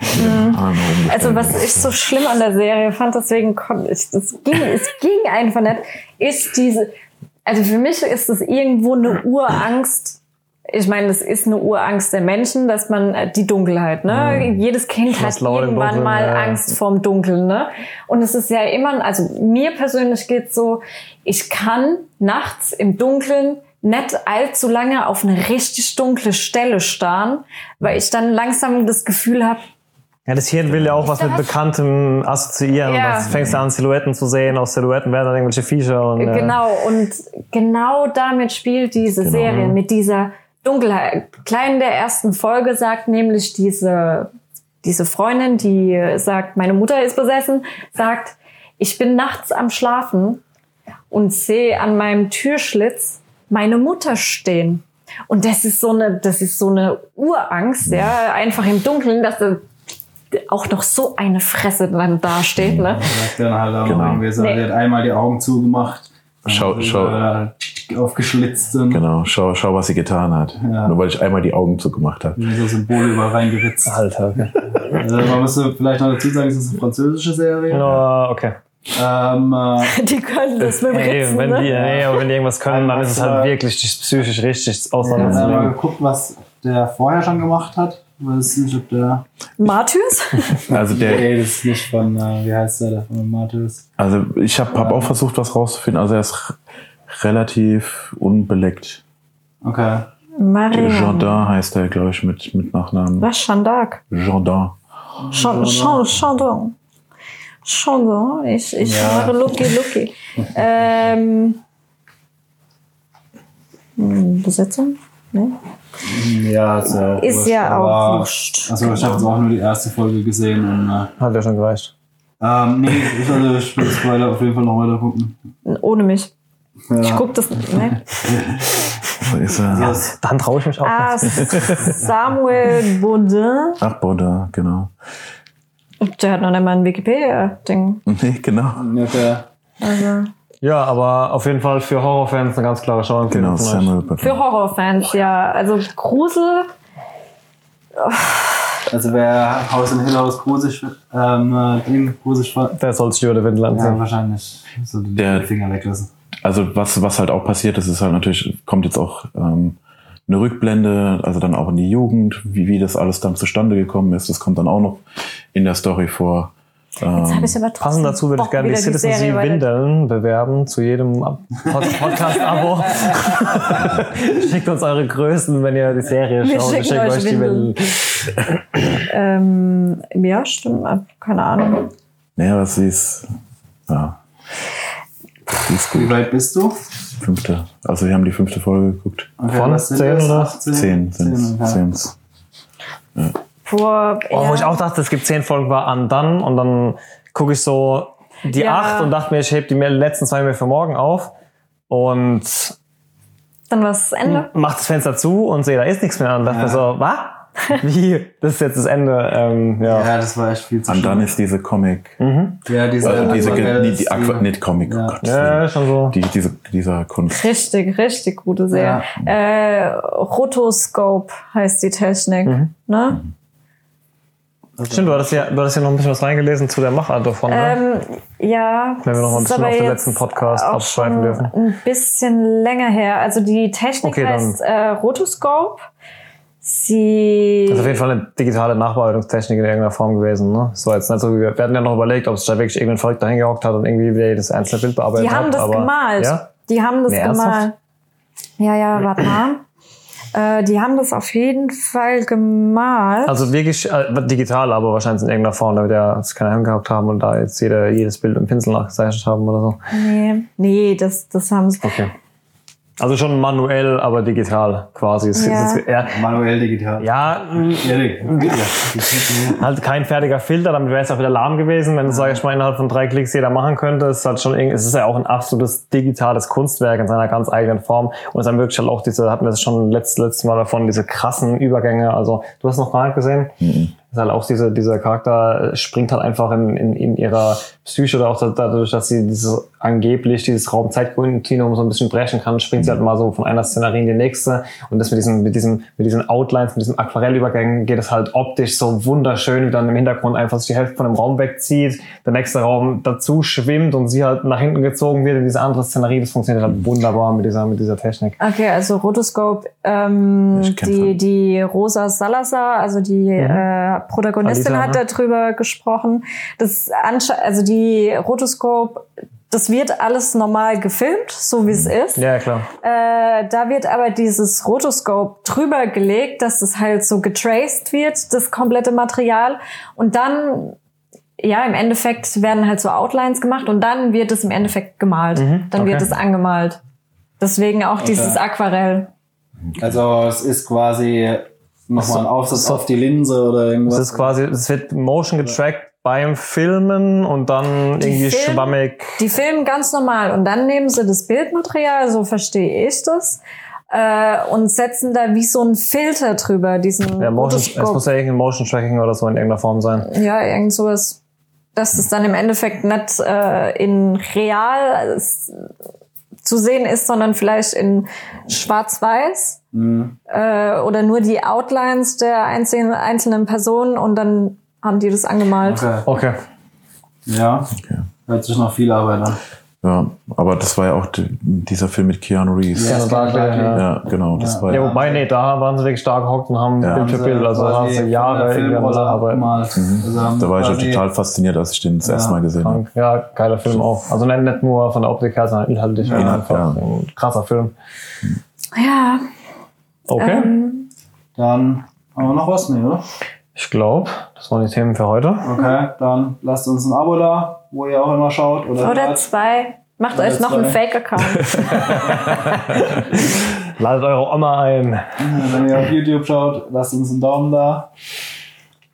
Speaker 3: Umgefallen.
Speaker 4: Also was ich so schlimm an der Serie fand, deswegen konnte ich, das ging, es ging einfach nicht, ist diese, also für mich ist es irgendwo eine Urangst. Ich meine, das ist eine Urangst der Menschen, dass man äh, die Dunkelheit, ne? Jedes Kind hat irgendwann mal
Speaker 5: ja.
Speaker 4: Angst vorm Dunkeln, ne? Und es ist ja immer, also mir persönlich geht's so, ich kann nachts im Dunkeln nicht allzu lange auf eine richtig dunkle Stelle starren, weil ich dann langsam das Gefühl habe,
Speaker 5: Ja, das Hirn will ja auch was mit Bekanntem assoziieren.
Speaker 4: Ja.
Speaker 5: Und das fängst du an, Silhouetten zu sehen. Aus Silhouetten werden dann irgendwelche Viecher. Und, äh,
Speaker 4: Genau, und genau damit spielt diese
Speaker 3: Genau.
Speaker 4: Serie, mit dieser Dunkelheit. Klein in der ersten Folge sagt nämlich diese, diese Freundin, die sagt, meine Mutter ist besessen, sagt, ich bin nachts am Schlafen und sehe an meinem Türschlitz meine Mutter stehen. Und das ist so eine, das ist so eine Urangst, ja, einfach im Dunkeln, dass da auch noch so eine Fresse dann dasteht, ne?
Speaker 1: Dann halt auch
Speaker 3: Genau.
Speaker 1: irgendwie so,
Speaker 4: Nee.
Speaker 1: die hat einmal die Augen zugemacht.
Speaker 3: Schau- schau.
Speaker 1: Äh, aufgeschlitzt sind.
Speaker 3: Genau, schau, schau, was sie getan hat.
Speaker 1: Ja.
Speaker 3: Nur weil ich einmal die Augen zugemacht habe.
Speaker 1: Wie So Symbole überall reingeritzt.
Speaker 5: Alter, okay.
Speaker 1: Also man müsste vielleicht noch dazu sagen, es ist eine französische Serie.
Speaker 5: No, okay.
Speaker 1: Ähm, äh,
Speaker 4: Die können das mit dem
Speaker 5: Ey,
Speaker 4: Ritzen,
Speaker 5: wenn
Speaker 4: ne?
Speaker 5: die, nee, aber wenn die irgendwas können, dann ist es halt wirklich psychisch richtig
Speaker 1: ich habe mal geguckt, was der vorher schon gemacht hat. Ich weiß nicht, ob der.
Speaker 4: Martyrs?
Speaker 3: Also der,
Speaker 1: Nee, das ist nicht von, äh, wie heißt der, der von Martyrs?
Speaker 3: also ich habe hab auch versucht, was rauszufinden. Also er ist relativ unbeleckt.
Speaker 1: Okay.
Speaker 4: Marianne.
Speaker 3: Jourdain heißt er, glaube ich, mit, mit Nachnamen.
Speaker 4: Was? Chandak?
Speaker 3: Jourdain.
Speaker 4: Chan- Chan- Chandon. Chandon. Ich, ich
Speaker 1: Ja.
Speaker 4: mache Lucky Lucky. ähm, hm, Besetzung? Ne?
Speaker 1: Ja, ist ja auch
Speaker 4: Ist
Speaker 1: wurscht,
Speaker 4: ja auch wurscht.
Speaker 1: Also ich habe jetzt auch nur die erste Folge gesehen und äh,
Speaker 5: Hat ja schon gereicht.
Speaker 1: ähm, nee, ich, ich will es weiter auf jeden Fall noch weiter gucken.
Speaker 4: Ohne mich. Ich
Speaker 1: Ja.
Speaker 4: guck das. Ne?
Speaker 3: So ist er.
Speaker 1: Das,
Speaker 5: Dann traue ich mich auch.
Speaker 4: Ah, Samuel Baudin.
Speaker 3: Ach, Baudin, genau.
Speaker 4: Der hat noch nicht mal ein Wikipedia-Ding.
Speaker 3: Nee, genau.
Speaker 1: ja, der,
Speaker 4: Also.
Speaker 5: Ja, aber auf jeden Fall für Horrorfans eine ganz klare Schauempfehlung.
Speaker 3: Genau. Samuel Baudin.
Speaker 4: Für Horrorfans, ja. Also Grusel.
Speaker 1: also wer Haus in Hill House grusig, ähm, äh, Ding grusig fand,
Speaker 5: Der soll sich über die Windel
Speaker 1: ja,
Speaker 5: anziehen.
Speaker 1: wahrscheinlich so die
Speaker 3: Der-
Speaker 1: Finger weglassen.
Speaker 3: Also was, was halt auch passiert ist, ist halt natürlich, kommt jetzt auch ähm, eine Rückblende, also dann auch in die Jugend, wie, wie das alles dann zustande gekommen ist. Das kommt dann auch noch in der Story vor.
Speaker 4: Jetzt habe
Speaker 3: Ähm,
Speaker 4: ich aber trotzdem
Speaker 5: Passend dazu würde ich gerne die Citizen Sea
Speaker 4: weiter-
Speaker 5: Windeln bewerben zu jedem Ab- Pod Podcast-Abo. Schickt uns eure Größen, wenn ihr die Serie
Speaker 4: Wir
Speaker 5: schaut.
Speaker 4: schicken
Speaker 5: Schickt
Speaker 4: euch
Speaker 5: euch die
Speaker 4: Windeln. Ähm, ja, stimmt. Keine Ahnung.
Speaker 3: naja, aber sie ist, ja, sie ist
Speaker 1: Wie
Speaker 3: gut.
Speaker 1: weit bist du?
Speaker 3: Fünfte. Also wir haben die fünfte Folge geguckt.
Speaker 1: Okay,
Speaker 5: Von
Speaker 1: was sind
Speaker 5: 10
Speaker 1: das?
Speaker 5: oder?
Speaker 1: 18?
Speaker 3: Zehn sind's.
Speaker 1: okay.
Speaker 3: sind's.
Speaker 4: Vor,
Speaker 5: Oh,
Speaker 4: ja,
Speaker 5: Wo ich auch dachte, es gibt zehn Folgen war an dann und dann gucke ich so die
Speaker 4: Ja.
Speaker 5: acht und dachte mir, ich hebe die letzten zwei mir für morgen auf und
Speaker 4: dann war es das Ende.
Speaker 5: mach das Fenster zu und sehe, da ist nichts mehr und dachte
Speaker 1: Ja.
Speaker 5: mir so, was? Wie? Das ist jetzt das Ende. Ähm, ja.
Speaker 1: Ja, das war echt viel zu
Speaker 3: Und dann ist diese Comic,
Speaker 1: Ja, diese,
Speaker 3: also diese, die, die Aqua, nicht Comic,
Speaker 1: Ja.
Speaker 3: oh Gott,
Speaker 5: ja, schon so.
Speaker 3: die, diese, dieser Kunst.
Speaker 4: Richtig, richtig gute Serie. Äh, Rotoscope heißt die Technik.
Speaker 5: Mhm.
Speaker 4: Ne?
Speaker 5: Stimmt, du hattest, ja, du hattest ja noch ein bisschen was reingelesen zu der Machart davon. Ne?
Speaker 4: Ähm, ja.
Speaker 5: Wenn wir noch mal ein bisschen auf den letzten Podcast abschweifen dürfen.
Speaker 4: Ein bisschen länger her. Also die Technik
Speaker 5: Okay,
Speaker 4: heißt äh, Rotoscope. sie.
Speaker 5: Das ist auf jeden Fall eine digitale Nachbearbeitungstechnik in irgendeiner Form gewesen. Ne? So jetzt nicht so, wie wir, wir hatten ja noch überlegt, ob es da wirklich irgendein Volk dahin gehockt hat und irgendwie wieder das einzelne Bild bearbeitet
Speaker 4: Die haben
Speaker 5: hat.
Speaker 4: das
Speaker 5: aber,
Speaker 4: gemalt.
Speaker 5: Ja?
Speaker 4: Die haben das
Speaker 5: ernsthaft?
Speaker 4: gemalt. Ja, ja, warte mal. Äh, die haben das auf jeden Fall gemalt.
Speaker 5: Also wirklich äh, digital, aber wahrscheinlich in irgendeiner Form, damit ja es keine gehockt haben und da jetzt jeder jedes Bild mit dem Pinsel nachgezeichnet haben oder so.
Speaker 4: nee, nee, das, das haben sie.
Speaker 5: Okay. Also schon manuell, aber digital quasi.
Speaker 4: Ja.
Speaker 5: es- ja,
Speaker 1: Manuell digital.
Speaker 5: ja, halt kein fertiger Filter, damit wäre es auch wieder lahm gewesen, wenn es, sage ich mal, innerhalb von drei Klicks jeder machen könnte. Es ist halt schon irgendwie, es ist ja auch ein absolutes digitales Kunstwerk in seiner ganz eigenen Form. Und es haben wirklich halt auch diese, hatten wir es schon letztes, letztes Mal davon, diese krassen Übergänge. Also, du hast noch gar nicht gesehen? Ist halt auch diese, dieser Charakter äh, springt halt einfach in, in, in ihrer Psyche oder auch da- dadurch, dass sie dieses angeblich dieses Raum-Zeit-Kontinuum so ein bisschen brechen kann, springt sie halt mal so von einer Szenerie in die nächste und das mit diesen, mit diesen, mit diesen Outlines, mit diesen Aquarellübergängen geht es halt optisch so wunderschön, wie dann im Hintergrund einfach sich die Hälfte von dem Raum wegzieht, der nächste Raum dazu schwimmt und sie halt nach hinten gezogen wird in diese andere Szenerie. Das funktioniert halt wunderbar mit dieser, mit dieser Technik.
Speaker 4: Okay, also Rotoscope, ähm, die,
Speaker 3: von-
Speaker 4: die Rosa Salazar, also die äh, Protagonistin
Speaker 5: Alita,
Speaker 4: hat
Speaker 5: ne?
Speaker 4: darüber gesprochen. Das also die Rotoscope, das wird alles normal gefilmt, so wie es ist.
Speaker 5: Ja, klar.
Speaker 4: Äh, da wird aber dieses Rotoscope drüber gelegt, dass es halt so getraced wird, das komplette Material. Und dann, ja, im Endeffekt werden halt so Outlines gemacht und dann wird es im Endeffekt gemalt. dann
Speaker 5: okay.
Speaker 4: wird es angemalt. Deswegen auch dieses Aquarell.
Speaker 1: Also es ist quasi nochmal ein Aufsatz auf die Linse oder irgendwas.
Speaker 5: Es ist quasi, es wird Motion getrackt beim Filmen und dann irgendwie
Speaker 4: Film-
Speaker 5: schwammig.
Speaker 4: Die filmen ganz normal und dann nehmen sie das Bildmaterial, so verstehe ich das, äh, und setzen da wie so einen Filter drüber, diesen
Speaker 5: Ja, Motion, es muss ja irgendein Motion Tracking oder so in irgendeiner Form sein.
Speaker 4: Ja, irgend sowas. Dass es dann im Endeffekt nicht äh, in real zu sehen ist, sondern vielleicht in schwarz-weiß äh, oder nur die Outlines der einzelnen, einzelnen Personen und dann haben die das angemalt.
Speaker 1: Okay.
Speaker 5: Okay.
Speaker 1: Ja. Hört sich noch viel Arbeit an.
Speaker 3: Ja, aber das war ja auch die, dieser Film mit Keanu Reeves.
Speaker 5: Ja, Barclay, ja.
Speaker 3: Ja, genau. Das war
Speaker 5: Ja,
Speaker 3: ja.
Speaker 5: wobei, nee, da waren sie wirklich stark gehockt und haben
Speaker 3: Ja.
Speaker 5: Bild für Bild, also da haben sie Jahre irgendwie an der Arbeit.
Speaker 1: Mhm.
Speaker 3: Da war ich auch total fasziniert, als ich den das erste Mal gesehen habe.
Speaker 5: Ja, geiler Film auch. Also nicht, nicht nur von der Optik her, sondern inhaltlich
Speaker 3: Ja,
Speaker 5: einfach
Speaker 3: ja.
Speaker 5: ein krasser Film.
Speaker 4: Ja,
Speaker 5: Okay.
Speaker 4: ähm,
Speaker 1: Dann haben wir noch was? Nee, oder?
Speaker 5: Ich glaube, das waren die Themen für heute.
Speaker 1: Okay, dann lasst uns ein Abo da, wo ihr auch immer schaut. Oder,
Speaker 4: oder zwei. Macht
Speaker 1: Oder
Speaker 4: euch noch einen
Speaker 1: zwei.
Speaker 4: Fake-Account.
Speaker 5: Ladet eure Oma ein.
Speaker 1: Wenn ihr auf YouTube schaut, lasst uns einen Daumen da.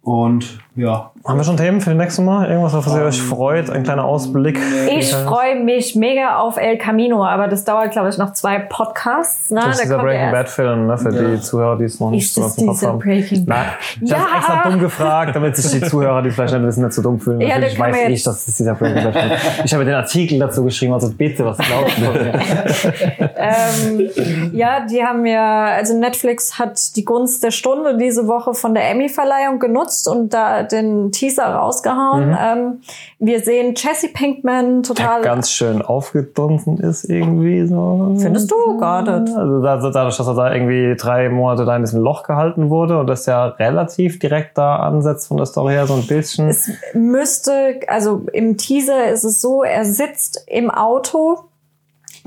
Speaker 1: Und ja.
Speaker 5: Haben wir schon Themen für das nächste Mal? Irgendwas, auf was ihr euch freut? Ein kleiner Ausblick?
Speaker 4: Ich freue mich mega auf El Camino, aber das dauert, glaube ich, noch zwei Podcasts. Ne?
Speaker 5: Das ist
Speaker 4: Da
Speaker 5: dieser Breaking Bad Film, ne? Für die Zuhörer, die es noch nicht so aus dem Kopf haben.
Speaker 4: Breaking Bad?
Speaker 5: Nein, ich
Speaker 4: Ja.
Speaker 5: habe extra dumm gefragt, damit sich die Zuhörer, die vielleicht nicht wissen, nicht so dumm fühlen.
Speaker 4: Ja,
Speaker 5: Natürlich weiß ich, dass es dieser Breaking Bad Film ist. Ich habe den Artikel dazu geschrieben, also bitte, was glaubst du von mir?
Speaker 4: ähm, ja, die haben ja, also Netflix hat die Gunst der Stunde diese Woche von der Emmy-Verleihung genutzt und da den Teaser rausgehauen. Ähm, wir sehen Jesse Pinkman total.
Speaker 5: Ganz schön aufgedunsen ist irgendwie so.
Speaker 4: Findest du? Gar nicht.
Speaker 5: Also da- dadurch, dass er da irgendwie drei Monate da in diesem Loch gehalten wurde und das ja relativ direkt da ansetzt von der Story her so ein bisschen.
Speaker 4: Es müsste, also im Teaser ist es so, er sitzt im Auto,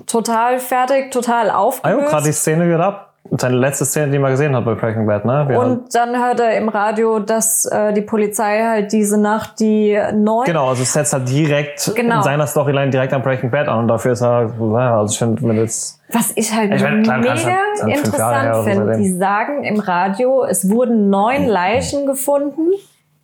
Speaker 4: total fertig, total
Speaker 5: Ah,
Speaker 4: aufgelöst.
Speaker 5: gerade die Szene wird ab. Seine letzte Szene, die man gesehen hat bei Breaking Bad, ne? Halt-
Speaker 4: und dann hört er im Radio, dass äh, die Polizei halt diese Nacht die neun
Speaker 5: Genau, also es setzt halt direkt
Speaker 4: Genau.
Speaker 5: in seiner Storyline direkt an Breaking Bad an und dafür ist er, ja, also ich finde, wenn jetzt,
Speaker 4: Was ich halt
Speaker 5: Ich klar,
Speaker 4: mega
Speaker 5: halt-
Speaker 4: interessant finde, die sagen im Radio, es wurden neun Leichen gefunden.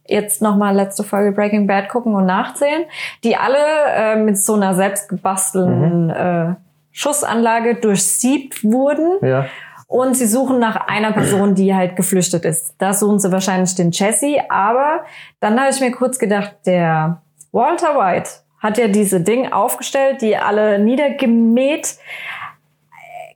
Speaker 4: Jetzt nochmal letzte Folge Breaking Bad gucken und nachzählen, die alle äh, mit so einer selbstgebastelten
Speaker 5: Mhm.
Speaker 4: äh, Schussanlage durchsiebt wurden.
Speaker 5: ja,
Speaker 4: Und sie suchen nach einer Person, die halt geflüchtet ist. Da suchen sie wahrscheinlich den Jesse. Aber dann habe ich mir kurz gedacht, der Walter White hat ja diese Ding aufgestellt, die alle niedergemäht,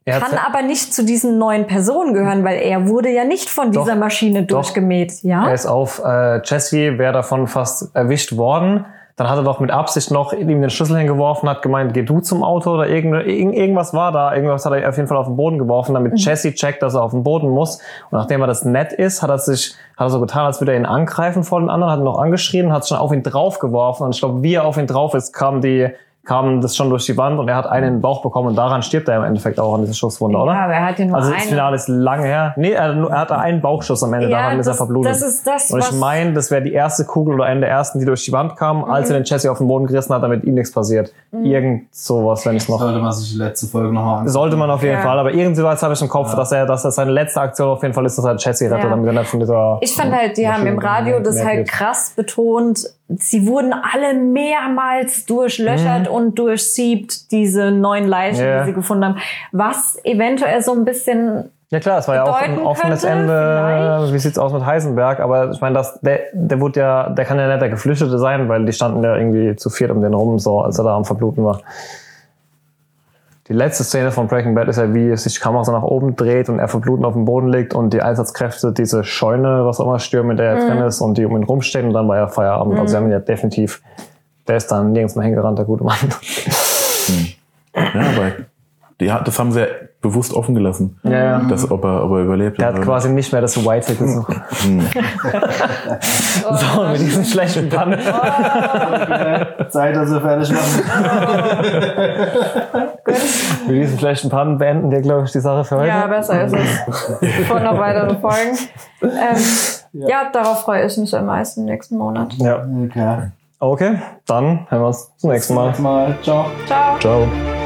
Speaker 5: er
Speaker 4: kann aber nicht zu diesen neuen Personen gehören, weil er wurde ja nicht von
Speaker 5: Doch,
Speaker 4: dieser Maschine
Speaker 5: doch.
Speaker 4: durchgemäht. Ja?
Speaker 5: er ist auf, äh, Jesse wäre davon fast erwischt worden, Dann hat er doch mit Absicht noch ihm den Schlüssel hingeworfen, hat gemeint, geh du zum Auto oder irgend, irgend, irgendwas war da. Irgendwas hat er auf jeden Fall auf den Boden geworfen, damit Jesse checkt, dass er auf den Boden muss. Und nachdem er das nett ist, hat er sich, hat er so getan, als würde er ihn angreifen vor den anderen, hat ihn noch angeschrien, hat schon auf ihn draufgeworfen. Und ich glaube, wie er auf ihn drauf ist, kam die, kam das schon durch die Wand und er hat einen in den Bauch bekommen und daran stirbt er im Endeffekt auch an dieser Schusswunde, oder?
Speaker 4: Ja, aber er hat ja nur
Speaker 5: Also das
Speaker 4: eine.
Speaker 5: Finale ist lange her. Nee, er, er hatte einen Bauchschuss am Ende,
Speaker 4: Ja,
Speaker 5: daran ist er
Speaker 4: das-
Speaker 5: verblutet.
Speaker 4: das ist das,
Speaker 5: Und ich
Speaker 4: Mhm.
Speaker 5: meine, das wäre die erste Kugel oder eine der ersten, die durch die Wand kam, als er den Jesse auf den Boden gerissen hat, damit ihm nichts passiert. Irgend sowas, wenn es noch.
Speaker 1: Sollte man sich die letzte Folge nochmal anschauen.
Speaker 5: Sollte man auf jeden
Speaker 4: Ja.
Speaker 5: Fall, aber irgendwie was habe ich im Kopf, dass er, dass das seine letzte Aktion auf jeden Fall ist, dass er Jesse rettet,
Speaker 4: Ja.
Speaker 5: damit er nicht von dieser.
Speaker 4: Ich fand halt, die haben im Radio das halt
Speaker 5: geht.
Speaker 4: krass betont. Sie wurden alle mehrmals durchlöchert und durchsiebt, diese neun Leichen,
Speaker 5: Mhm. Ja.
Speaker 4: die sie gefunden haben. Was eventuell so ein bisschen
Speaker 5: Ja klar, es war ja auch ein offenes
Speaker 4: könnte,
Speaker 5: Ende.
Speaker 4: vielleicht.
Speaker 5: Wie sieht's aus mit Heisenberg? Aber ich meine, das, der, der wurde ja, der kann ja nicht der Geflüchtete sein, weil die standen ja irgendwie zu viert um den rum, so als er da am Verbluten war. Die letzte Szene von Breaking Bad ist ja, wie sich die Kamera so nach oben dreht und er verbluten auf dem Boden liegt und die Einsatzkräfte diese Scheune, was auch immer, stürmen, in der er drin ist und die um ihn rumstehen und dann war ja Feierabend. Also sie haben ihn ja definitiv, der ist dann nirgends mehr hingerannt, der gute Mann.
Speaker 3: Ja, aber die, hat- das haben sie ja bewusst offen gelassen.
Speaker 5: Ja, ja.
Speaker 3: Das, ob, er, ob er überlebt.
Speaker 5: Der hat
Speaker 3: oder-
Speaker 5: quasi nicht mehr das White Ticket. So. so, mit diesem schlechten Pan.
Speaker 1: Zeit, dass wir fertig machen.
Speaker 5: Mit diesem schlechten Pan beenden wir, glaube ich, die Sache für heute.
Speaker 4: Ja, besser ist es. Vor noch weitere Folgen. Ähm, ja. darauf freue ich mich am meisten nächsten Monat.
Speaker 5: ja.
Speaker 1: Okay.
Speaker 5: Okay, dann hören wir uns zum nächsten Mal.
Speaker 1: Mal. Ciao.
Speaker 4: Ciao.
Speaker 5: Ciao.